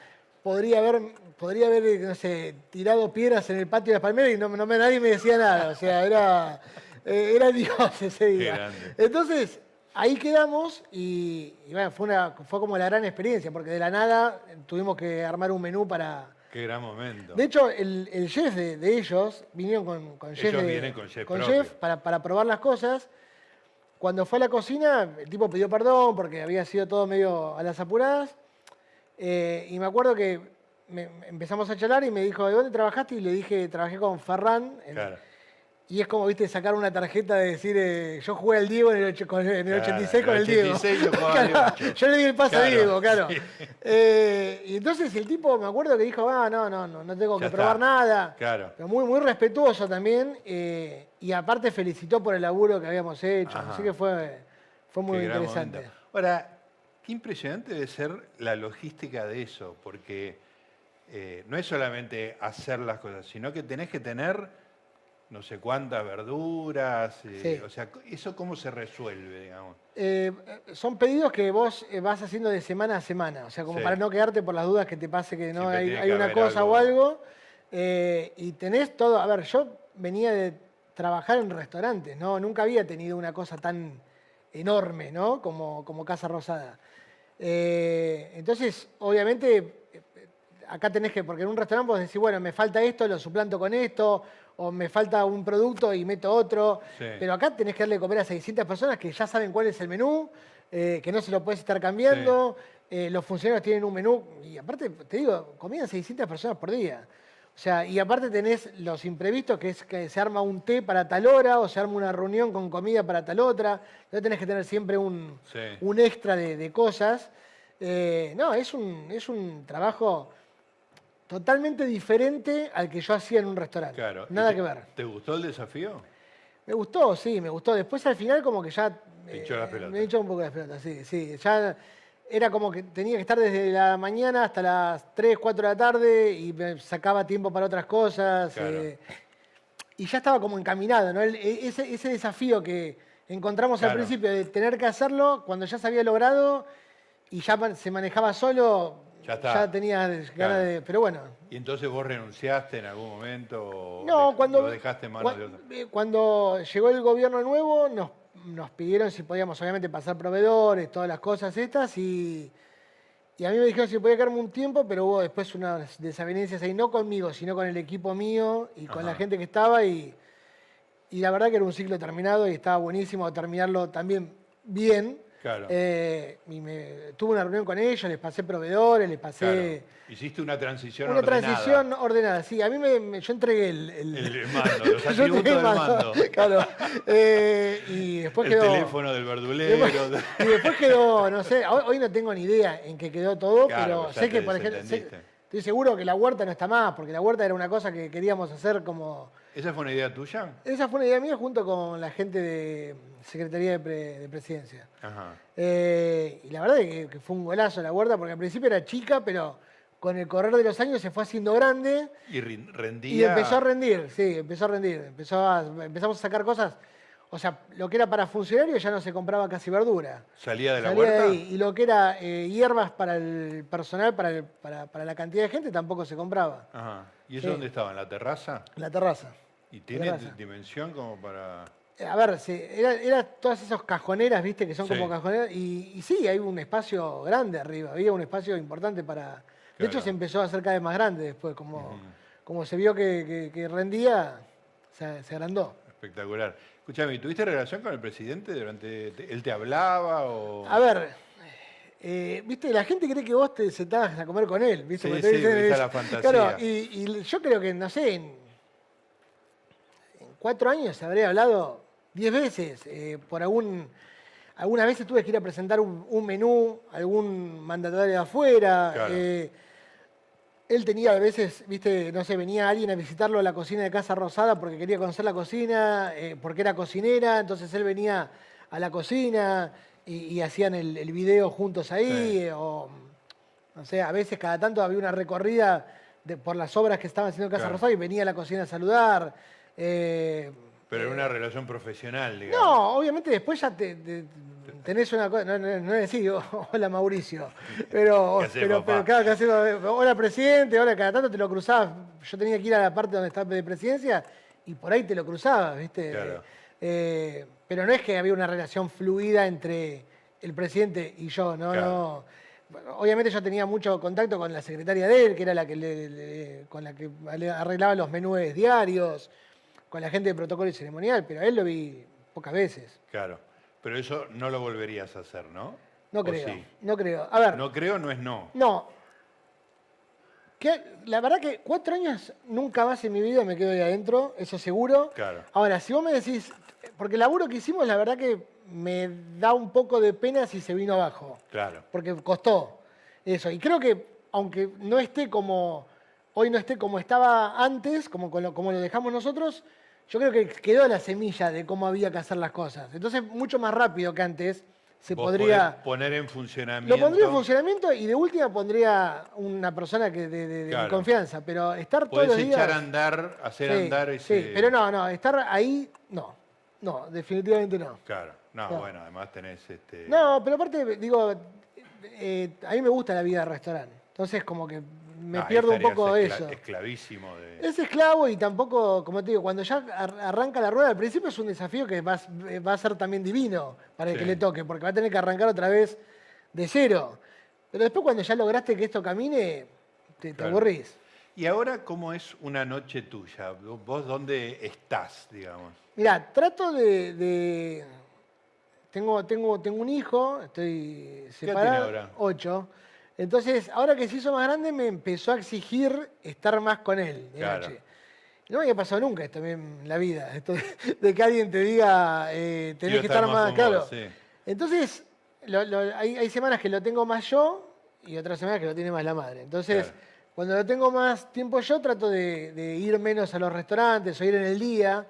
podría haber, podría haber, no sé, tirado piedras en el patio de las palmeras y no, no nadie me decía nada. O sea, era... Eh, era Dios ese día. Entonces, ahí quedamos y, bueno, fue, una, fue como la gran experiencia, porque de la nada tuvimos que armar un menú para... Qué gran momento. De hecho, el, chef de, ellos vinieron con, con chef, con chef, para, para, probar las cosas. Cuando fue a la cocina, el tipo pidió perdón porque había sido todo medio a las apuradas. Eh, y me acuerdo que empezamos a charlar y me dijo, ¿de dónde trabajaste? Y le dije, trabajé con Ferran. claro y es como, viste, sacar una tarjeta de decir, eh, yo jugué al Diego en el, 86 con el Diego. yo, le di el pase a Diego, claro. Eh, y entonces el tipo, me acuerdo que dijo, ah, no, no, no, no tengo que probar nada. Claro. Pero muy, muy respetuoso también. Eh, y aparte felicitó por el laburo que habíamos hecho. Así que fue, fue muy interesante. Ahora, qué impresionante debe ser la logística de eso, porque no es solamente hacer las cosas, sino que tenés que tener no sé cuántas verduras, eh, o sea, ¿eso cómo se resuelve, digamos? Eh, son pedidos que vos eh, vas haciendo de semana a semana, o sea, como para no quedarte por las dudas que te pase que no hay, una cosa o algo, y tenés todo, a ver, yo venía de trabajar en restaurantes, ¿no? Nunca había tenido una cosa tan enorme, ¿no? Como, como Casa Rosada. entonces, obviamente, acá tenés que, porque en un restaurante vos decís, bueno, me falta esto, lo suplanto con esto, o me falta un producto y meto otro. Pero acá tenés que darle de comer a 600 personas que ya saben cuál es el menú, eh, que no se lo puedes estar cambiando. Eh, los funcionarios tienen un menú. Y aparte, te digo, comían 600 personas por día. O sea, y aparte tenés los imprevistos, que es que se arma un té para tal hora o se arma una reunión con comida para tal otra. Entonces tenés que tener siempre un, un extra de, cosas. Eh, no, es un, es un trabajo totalmente diferente al que yo hacía en un restaurante. Claro. Nada que ver. ¿Te gustó el desafío? Me gustó, sí, me gustó. Después al final como que ya... Me echó las pelotas. Me echó un poco las pelotas, sí, sí. Ya era como que tenía que estar desde la mañana hasta las 3, 4 de la tarde y me sacaba tiempo para otras cosas. Claro. eh, y ya estaba como encaminado, ¿no? El- e- ese, ese desafío que encontramos al Claro. principio de tener que hacerlo cuando ya se había logrado y ya se manejaba solo, Ya está. tenía ganas Claro. de... Pero bueno, ¿Y entonces vos renunciaste en algún momento? o no, de- cuando, Lo dejaste en manos cua- de otro. eh, cuando llegó el gobierno nuevo nos, nos pidieron si podíamos obviamente pasar proveedores, todas las cosas estas y, y a mí me dijeron si podía quedarme un tiempo, pero hubo después unas desavenencias ahí, no conmigo, sino con el equipo mío y con Ajá. la gente que estaba y, y la verdad que era un ciclo terminado y estaba buenísimo terminarlo también bien. Claro. Eh, y me- tuve una reunión con ellos, les pasé proveedores, les pasé... Claro. Hiciste una transición Una ordenada. transición ordenada, sí. A mí me, me- yo entregué el, el- El mando, los yo atributos el del mando. Claro. Eh, y después El quedó. teléfono del verdulero. después- y después quedó, no sé, hoy, hoy no tengo ni idea en qué quedó todo, Claro, pero pues sé que, por ejemplo, sé- estoy seguro que la huerta no está más, porque la huerta era una cosa que queríamos hacer como. ¿Esa fue una idea tuya? Esa fue una idea mía junto con la gente de Secretaría de, Pre- de Presidencia. Ajá. Eh, y la verdad es que, que fue un golazo la huerta, porque al principio era chica, pero con el correr de los años se fue haciendo grande. Y rendía. Y empezó a rendir, sí, empezó a rendir. Empezó a- empezamos a sacar cosas. O sea, lo que era para funcionarios ya no se compraba casi verdura. Salía de la Salía de huerta. ahí. Y lo que era eh, hierbas para el personal, para, el- para, para la cantidad de gente, tampoco se compraba. Ajá. ¿Y eso Sí. dónde estaba? ¿En la terraza? La terraza. ¿Y tiene dimensión como para.? Eh, A ver, sí, era, era todas esas cajoneras, viste, que son Sí. como cajoneras. Y, y sí, hay un espacio grande arriba. Había un espacio importante para. De hecho, se empezó a hacer cada vez más grande después. Como, como se vio que, que- que rendía, se, se agrandó. Espectacular. Escúchame, ¿tuviste relación con el presidente durante. te- ¿Él te hablaba o.? A ver, eh, viste, la gente cree que vos te sentás a comer con él, viste. Sí, te sí, esa es la fantasía. Claro, y, y yo creo que, no sé, en cuatro años habré hablado diez veces. eh, por algún. Algunas veces tuve que ir a presentar un, un menú, algún mandatario de afuera. Claro. eh, él tenía a veces, viste, no sé, venía alguien a visitarlo a la cocina de Casa Rosada porque quería conocer la cocina, eh, porque era cocinera, entonces él venía a la cocina y, y hacían el, el video juntos ahí, Sí. o no sé, a veces cada tanto había una recorrida de- por las obras que estaban haciendo en Casa Claro. Rosada y venía a la cocina a saludar. Eh, Pero en una relación profesional, digamos. no, obviamente después ya te, te- tenés una cosa, no, no, no decir, hola Mauricio, pero, ¿Qué hacés, pero, papá? pero claro, ¿qué hacés? hola presidente, hola, cada tanto te lo cruzabas, yo tenía que ir a la parte donde estaba de presidencia y por ahí te lo cruzabas, ¿viste? Claro. Eh, pero no es que había una relación fluida entre el presidente y yo, no, Claro. no. Bueno, Obviamente yo tenía mucho contacto con la secretaria de él, que era la que le- le- con la que le arreglaba los menúes diarios, con la gente de protocolo y ceremonial, pero a él lo vi pocas veces. Claro. Pero eso no lo volverías a hacer, ¿no? No ¿O creo, sí? no creo. A ver, no. No creo, no es no. Que, la verdad que cuatro años nunca más en mi vida me quedo ahí adentro, eso seguro. Claro. Ahora, si vos me decís, porque el laburo que hicimos, la verdad que me da un poco de pena si se vino abajo. Claro. porque costó eso. Y creo que aunque no esté como, hoy no esté como estaba antes, como, como lo dejamos nosotros, yo creo que quedó la semilla de cómo había que hacer las cosas. Entonces, mucho más rápido que antes se Vos podría... poner en funcionamiento. Lo pondría en funcionamiento y de última pondría una persona que de, de- de mi Claro. confianza, pero estar todos Podés los días... echar a andar, hacer Sí, andar ese. sí, pero no, no, estar ahí, no. No, definitivamente no. Claro. No, No. bueno, además tenés este. No, pero aparte, digo, eh, a mí me gusta la vida de restaurante. Entonces, como que me pierdo un poco escla- eso. Esclavísimo de. Es esclavo y tampoco, como te digo, cuando ya ar- arranca la rueda, al principio es un desafío que va, va a ser también divino para el Sí. que le toque, porque va a tener que arrancar otra vez de cero. Pero después cuando ya lograste que esto camine, te, te aburrís. ¿Y ahora cómo es una noche tuya? ¿Vos dónde estás, digamos? Mirá, trato de... de- Tengo, tengo, tengo un hijo, estoy separado. tiene ahora? Ocho. Entonces, ahora que se hizo más grande, me empezó a exigir estar más con él de Claro. noche. No me había pasado nunca esto en la vida, esto de, de que alguien te diga, eh, tenés Quiero que estar estar más claro. vos, sí. Entonces, lo- lo- hay, hay semanas que lo tengo más yo y otras semanas que lo tiene más la madre. Entonces, Claro. cuando lo tengo más tiempo yo, trato de, de ir menos a los restaurantes o ir en el día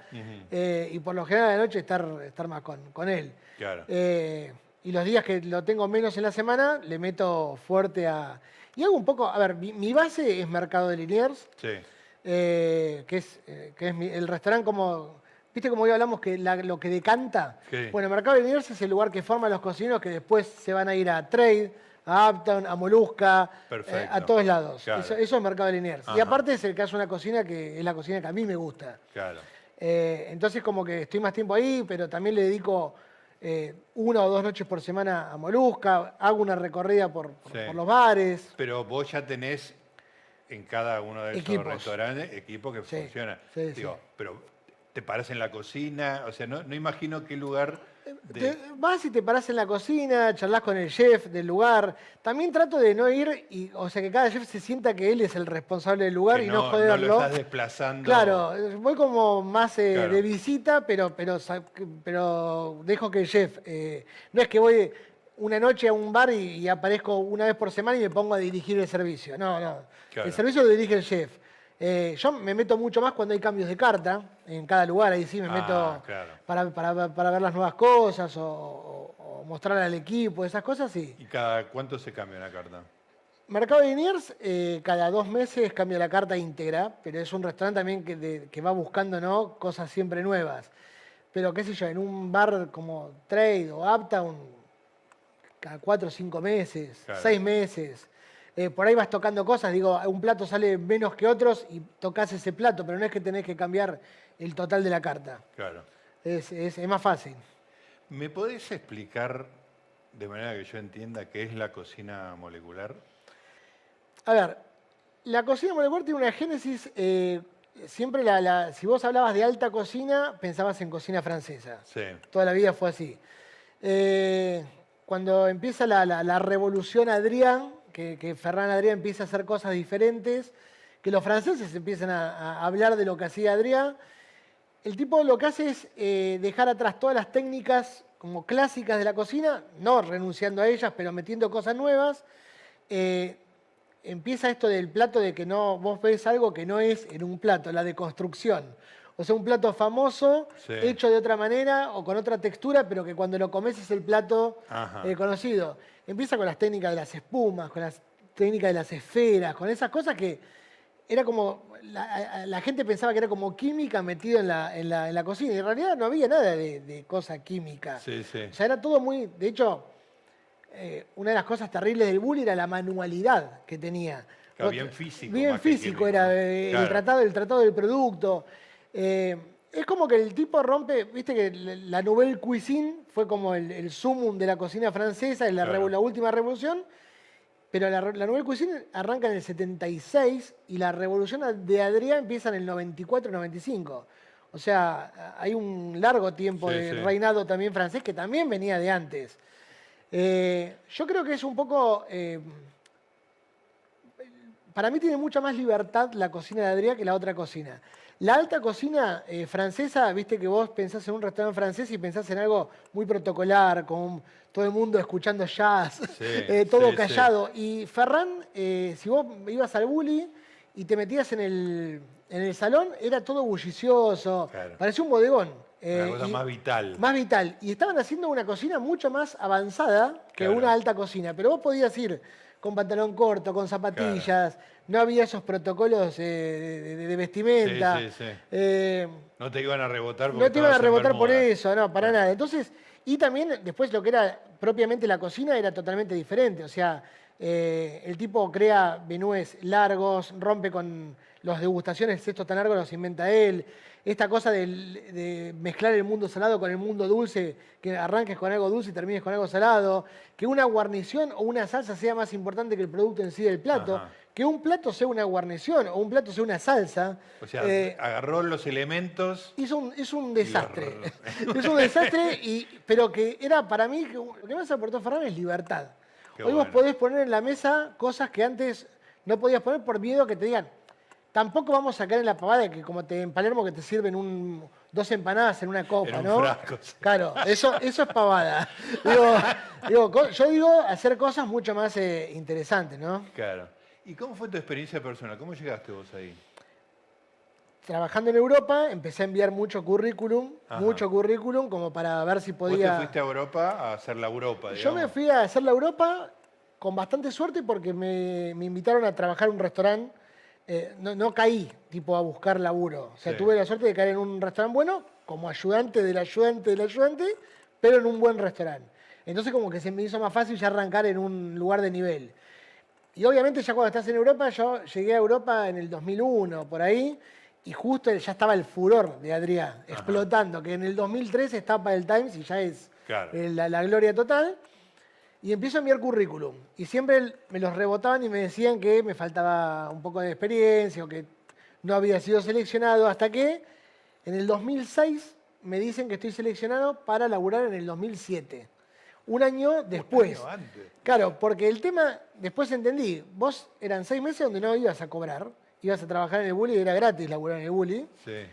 eh, y por lo general la noche estar, estar más con, con él. Claro. Eh, y los días que lo tengo menos en la semana, le meto fuerte a... Y hago un poco, a ver, mi, base es Mercado de Liniers, sí. Eh, que es, eh, que es el restaurante como... ¿Viste como hoy hablamos que lo que decanta? Bueno, Mercado de Liniers es el lugar que forman los cocineros que después se van a ir a Trade, a Uptown, a Molusca, eh, a todos lados. Eso, es Mercado de Liniers. Y aparte es el que hace una cocina que es la cocina que a mí me gusta. Claro. entonces como que estoy más tiempo ahí, pero también le dedico eh, una o dos noches por semana a Molusca, hago una recorrida por, los bares. Pero vos ya tenés en cada uno de esos restaurantes equipos que funcionan. Digo, pero te paras en la cocina, o sea, no, no imagino qué lugar vas y te parás en la cocina, charlas con el chef del lugar. También trato de no ir, y, o sea, que cada chef se sienta que él es el responsable del lugar y no, joderlo. No lo estás desplazando. Claro, voy como más eh, de visita, pero, pero, pero dejo que el chef. Eh, no es que voy una noche a un bar y, aparezco una vez por semana y me pongo a dirigir el servicio. No, no. El servicio lo dirige el chef. Eh, yo me meto mucho más cuando hay cambios de carta en cada lugar, ahí sí me meto ah, para, ver las nuevas cosas o, mostrar al equipo, esas cosas, sí. ¿Y cada cuánto se cambia una carta? Mercado de Liniers, eh, cada dos meses cambia la carta íntegra, pero es un restaurante también que, va buscando ¿no? cosas siempre nuevas. Pero qué sé yo, en un bar como Trade o Uptown, cada cuatro o cinco meses, seis meses. Eh, por ahí vas tocando cosas, digo, un plato sale menos que otros y tocas ese plato, pero no es que tenés que cambiar el total de la carta. Claro. Es, más fácil. ¿Me podés explicar de manera que yo entienda qué es la cocina molecular? A ver, la cocina molecular tiene una génesis, eh, siempre la, si vos hablabas de alta cocina, pensabas en cocina francesa. Sí. Toda la vida fue así. Eh, cuando empieza la, la revolución Adrián, que, Ferran Adrián empieza a hacer cosas diferentes, que los franceses empiezan a, hablar de lo que hacía Adrián. El tipo lo que hace es eh, dejar atrás todas las técnicas como clásicas de la cocina, no renunciando a ellas, pero metiendo cosas nuevas. Eh, empieza esto del plato de que no, vos ves algo que no es en un plato, la deconstrucción. O sea, un plato famoso, hecho de otra manera o con otra textura, pero que cuando lo comes es el plato eh, conocido. Empieza con las técnicas de las espumas, con las técnicas de las esferas, con esas cosas que era como. La, gente pensaba que era como química metido en la, en la, cocina. Y en realidad no había nada de, de cosa química. Sí, sí. O sea, era todo muy. De hecho, eh, una de las cosas terribles del bullying era la manualidad que tenía. bien físico. Bien físico, era eh, el, tratado, el tratado del producto. Eh, es como que el tipo rompe, viste que la Nouvelle Cuisine fue como el, sumum de la cocina francesa, en la, la última revolución, pero la, la, Nouvelle Cuisine arranca en el 76 y la revolución de Adrián empieza en el 94-95. O sea, hay un largo tiempo de reinado también francés que también venía de antes. Eh, yo creo que es un poco... Eh, para mí tiene mucha más libertad la cocina de Adrián que la otra cocina. La alta cocina eh, francesa, viste que vos pensás en un restaurante francés y pensás en algo muy protocolar, con todo el mundo escuchando jazz, eh, todo callado. Y Ferran, eh, si vos ibas al bully y te metías en el, en el salón, era todo bullicioso, parecía un bodegón. una cosa más vital. Más vital. Y estaban haciendo una cocina mucho más avanzada que una alta cocina. Pero vos podías ir con pantalón corto, con zapatillas, no había esos protocolos eh, de, vestimenta. Sí, sí, sí. Eh, no te iban a rebotar No te iban a rebotar por eso, no, para nada. Entonces, y también después lo que era propiamente la cocina era totalmente diferente. O sea, eh, el tipo crea menúes largos, rompe con las degustaciones, estos tan largos los inventa él esta cosa de, mezclar el mundo salado con el mundo dulce, que arranques con algo dulce y termines con algo salado, que una guarnición o una salsa sea más importante que el producto en sí del plato, que un plato sea una guarnición o un plato sea una salsa. O sea, eh, agarró los elementos. Hizo un, es un desastre. es un desastre, y, pero que era para mí, lo que más aportó Ferran es libertad. Hoy vos podés poner en la mesa cosas que antes no podías poner por miedo a que te digan, Tampoco vamos a caer en la pavada que como te, en Palermo que te sirven dos empanadas en una copa, ¿no? Claro, eso, eso es pavada. yo digo hacer cosas mucho más eh, interesantes, ¿no? Claro. ¿Y cómo fue tu experiencia personal? ¿Cómo llegaste vos ahí? trabajando en Europa, empecé a enviar mucho currículum, Ajá. mucho currículum, como para ver si Vos te podía. fuiste a Europa a hacer la Europa, Yo me fui a hacer la Europa con bastante suerte porque me, me invitaron a trabajar en un restaurante. Eh, no, no caí, tipo, a buscar laburo. O sea, Sí. tuve la suerte de caer en un restaurante bueno, como ayudante del ayudante del ayudante, pero en un buen restaurante. Entonces, como que se me hizo más fácil ya arrancar en un lugar de nivel. Y obviamente ya cuando estás en Europa, yo llegué a Europa en el 2001, por ahí, y justo ya estaba el furor de Adrián, explotando, que en el 2003 estaba para el Times y ya es Claro. eh, la, la gloria total. Y empiezo a enviar currículum. Y siempre me los rebotaban y me decían que me faltaba un poco de experiencia o que no había sido seleccionado, hasta que en el 2006 me dicen que estoy seleccionado para laburar en el 2007. Un año después. año antes. Claro, porque el tema, después entendí, vos eran seis meses donde no ibas a cobrar, ibas a trabajar en el bully, era gratis laburar en el bully. Sí.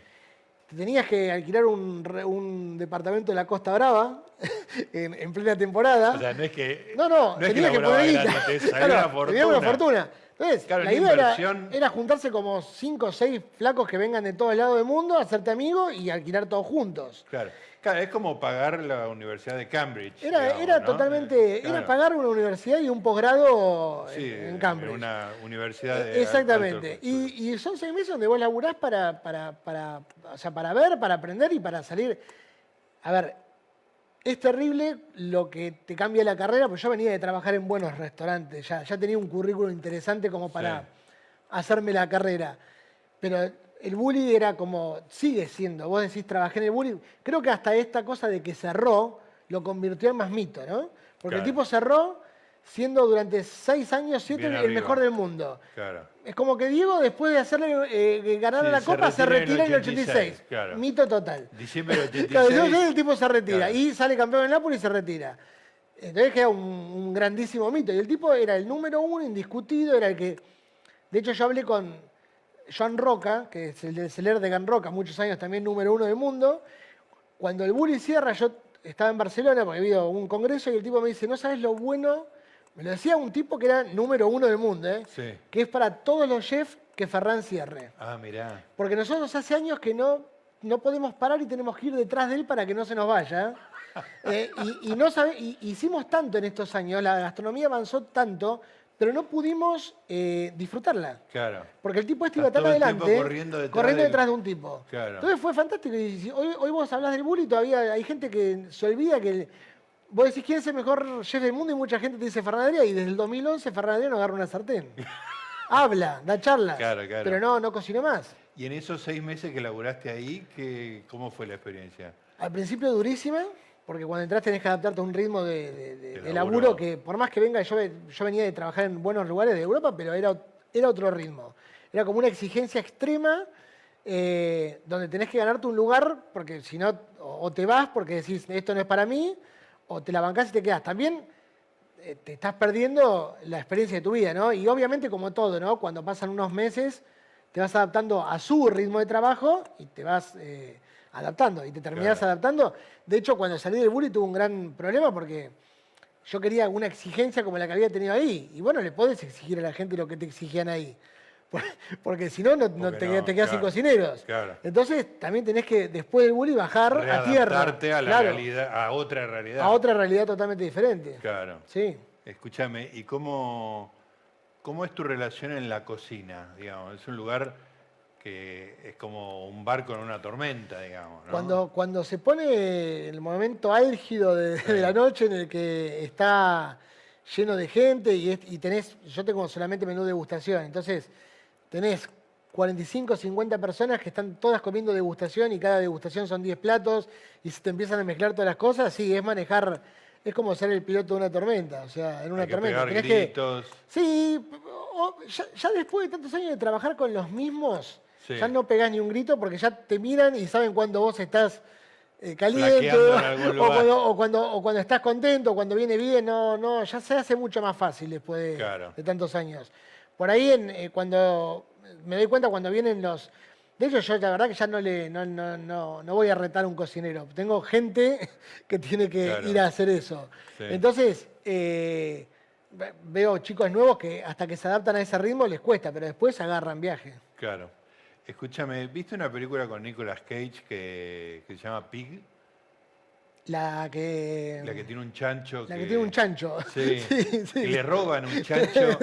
Te tenías que alquilar un, un departamento de la Costa Brava en, en plena temporada. O sea, no es que. no, no, es que tenías que, laburaba poner guita. Claro, una fortuna. Entonces, Claro, la idea era, inversión- era juntarse como cinco o seis flacos que vengan de todos lados del mundo, hacerte amigo y alquilar todos juntos. Claro. Claro, es como pagar la Universidad de Cambridge. Era, digamos, era ¿no? totalmente, Eh, era pagar una universidad y un posgrado Sí, en, en Cambridge. en una universidad de Eh, Exactamente. y son seis meses donde vos laburás para, para, para, o sea, para ver, para aprender y para salir. A ver, es terrible lo que te cambia la carrera, porque yo venía de trabajar en buenos restaurantes, ya, ya tenía un currículum interesante como para Sí. hacerme la carrera. Pero el bully era como, sigue siendo, vos decís, trabajé en el bully. Creo que hasta esta cosa de que cerró lo convirtió en más mito, ¿no? Porque el tipo cerró siendo durante seis años, siete, Bien el arriba. mejor del mundo. Claro. Es como que Diego, después de hacerle eh, ganar Sí, la se copa, se retira en el el 86. 86, claro. Mito total. Diciembre del 86. Claro, el tipo se retira y sale campeón en Nápoles y se retira. Entonces queda un, un grandísimo mito. Y el tipo era el número uno, indiscutido, era el que. De hecho, yo hablé con Joan Roca, que es el del Celer de Gan Roca, muchos años también número uno del mundo. Cuando el Bully cierra, yo estaba en Barcelona porque había un congreso y el tipo me dice: No sabes lo bueno. Me lo decía un tipo que era número uno del mundo, ¿eh? Sí. que es para todos los chefs que Ferran cierre. Ah, mirá. Porque nosotros hace años que no, no podemos parar y tenemos que ir detrás de él para que no se nos vaya. Eh, y, y no sabe, y- hicimos tanto en estos años, la gastronomía avanzó tanto, pero no pudimos eh, disfrutarla. Claro. Porque el tipo este iba tan adelante, corriendo detrás corriendo detrás de un tipo. Claro. Entonces fue fantástico. Y hoy, hoy vos hablas del bully, todavía hay gente que se olvida que el- vos decís quién es el mejor chef del mundo y mucha gente te dice Adrià, y desde el 2011 Ferran Adrià no agarra una sartén. Habla, da charlas, Claro, claro. pero no, no cocinó más. Y en esos seis meses que laburaste ahí, ¿qué, ¿cómo fue la experiencia? Al principio durísima, porque cuando entras tenés que adaptarte a un ritmo de, de- de- De de laburo. que por más que venga, yo, ve- yo venía de trabajar en buenos lugares de Europa, pero era, era otro ritmo. Era como una exigencia extrema eh, donde tenés que ganarte un lugar, porque si no, o, o te vas porque decís, esto no es para mí, o te la bancás y te quedás. También eh, te estás perdiendo la experiencia de tu vida, ¿no? Y obviamente como todo, ¿no? Cuando pasan unos meses, te vas adaptando a su ritmo de trabajo y te vas eh, adaptando y te terminás Claro. adaptando. De hecho, cuando salí del bully tuve un gran problema porque yo quería una exigencia como la que había tenido ahí. Y bueno, le podés exigir a la gente lo que te exigían ahí. Por- Porque si no, no, te, no, te quedas sin cocineros. claro. Entonces, también tenés que, después del bully, bajar a tierra. A la Claro, realidad, a otra realidad. a otra realidad totalmente diferente. Claro. Sí. Escúchame, ¿y cómo, cómo es tu relación en la cocina? Digamos, es un lugar que es como un barco en una tormenta, digamos. ¿no? Cuando, cuando se pone el momento álgido de, de la noche en el que está lleno de gente y, es- y tenés, yo tengo solamente menú degustación, entonces tenés 45, 50 personas que están todas comiendo degustación y cada degustación son 10 platos y se te empiezan a mezclar todas las cosas, sí, es manejar, es como ser el piloto de una tormenta, o sea, en una Hay que tormenta. pegar tenés que- gritos. Sí, o- ya, ya después de tantos años de trabajar con los mismos, Sí. ya no pegás ni un grito porque ya te miran y saben cuando vos estás eh, caliente o cuando, o, cuando, o cuando estás contento, o cuando viene bien, no, no, ya se hace mucho más fácil después de, Claro. de tantos años. Por ahí en, eh, cuando me doy cuenta cuando vienen los. De hecho, yo la verdad que ya no le no, no, no, no voy a retar a un cocinero. Tengo gente que tiene que Claro. ir a hacer eso. Sí. Entonces, eh, ve- veo chicos nuevos que hasta que se adaptan a ese ritmo les cuesta, pero después agarran viaje. Claro. Escúchame, ¿viste una película con Nicolas Cage que, que se llama Pig? La que. La que tiene un chancho. La que, tiene un chancho. Sí. sí, Y le roban un chancho.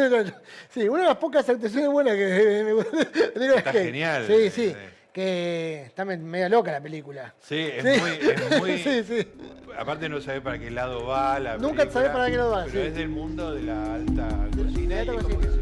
sí, una de las pocas actuaciones buenas que me gusta. Está genial. Sí, sí. Que está media loca la película. Sí, es muy. Es muy sí, sí. Aparte no sabes para qué lado va la Nunca sabes para qué lado va. Pero es del mundo de la alta cocina. y que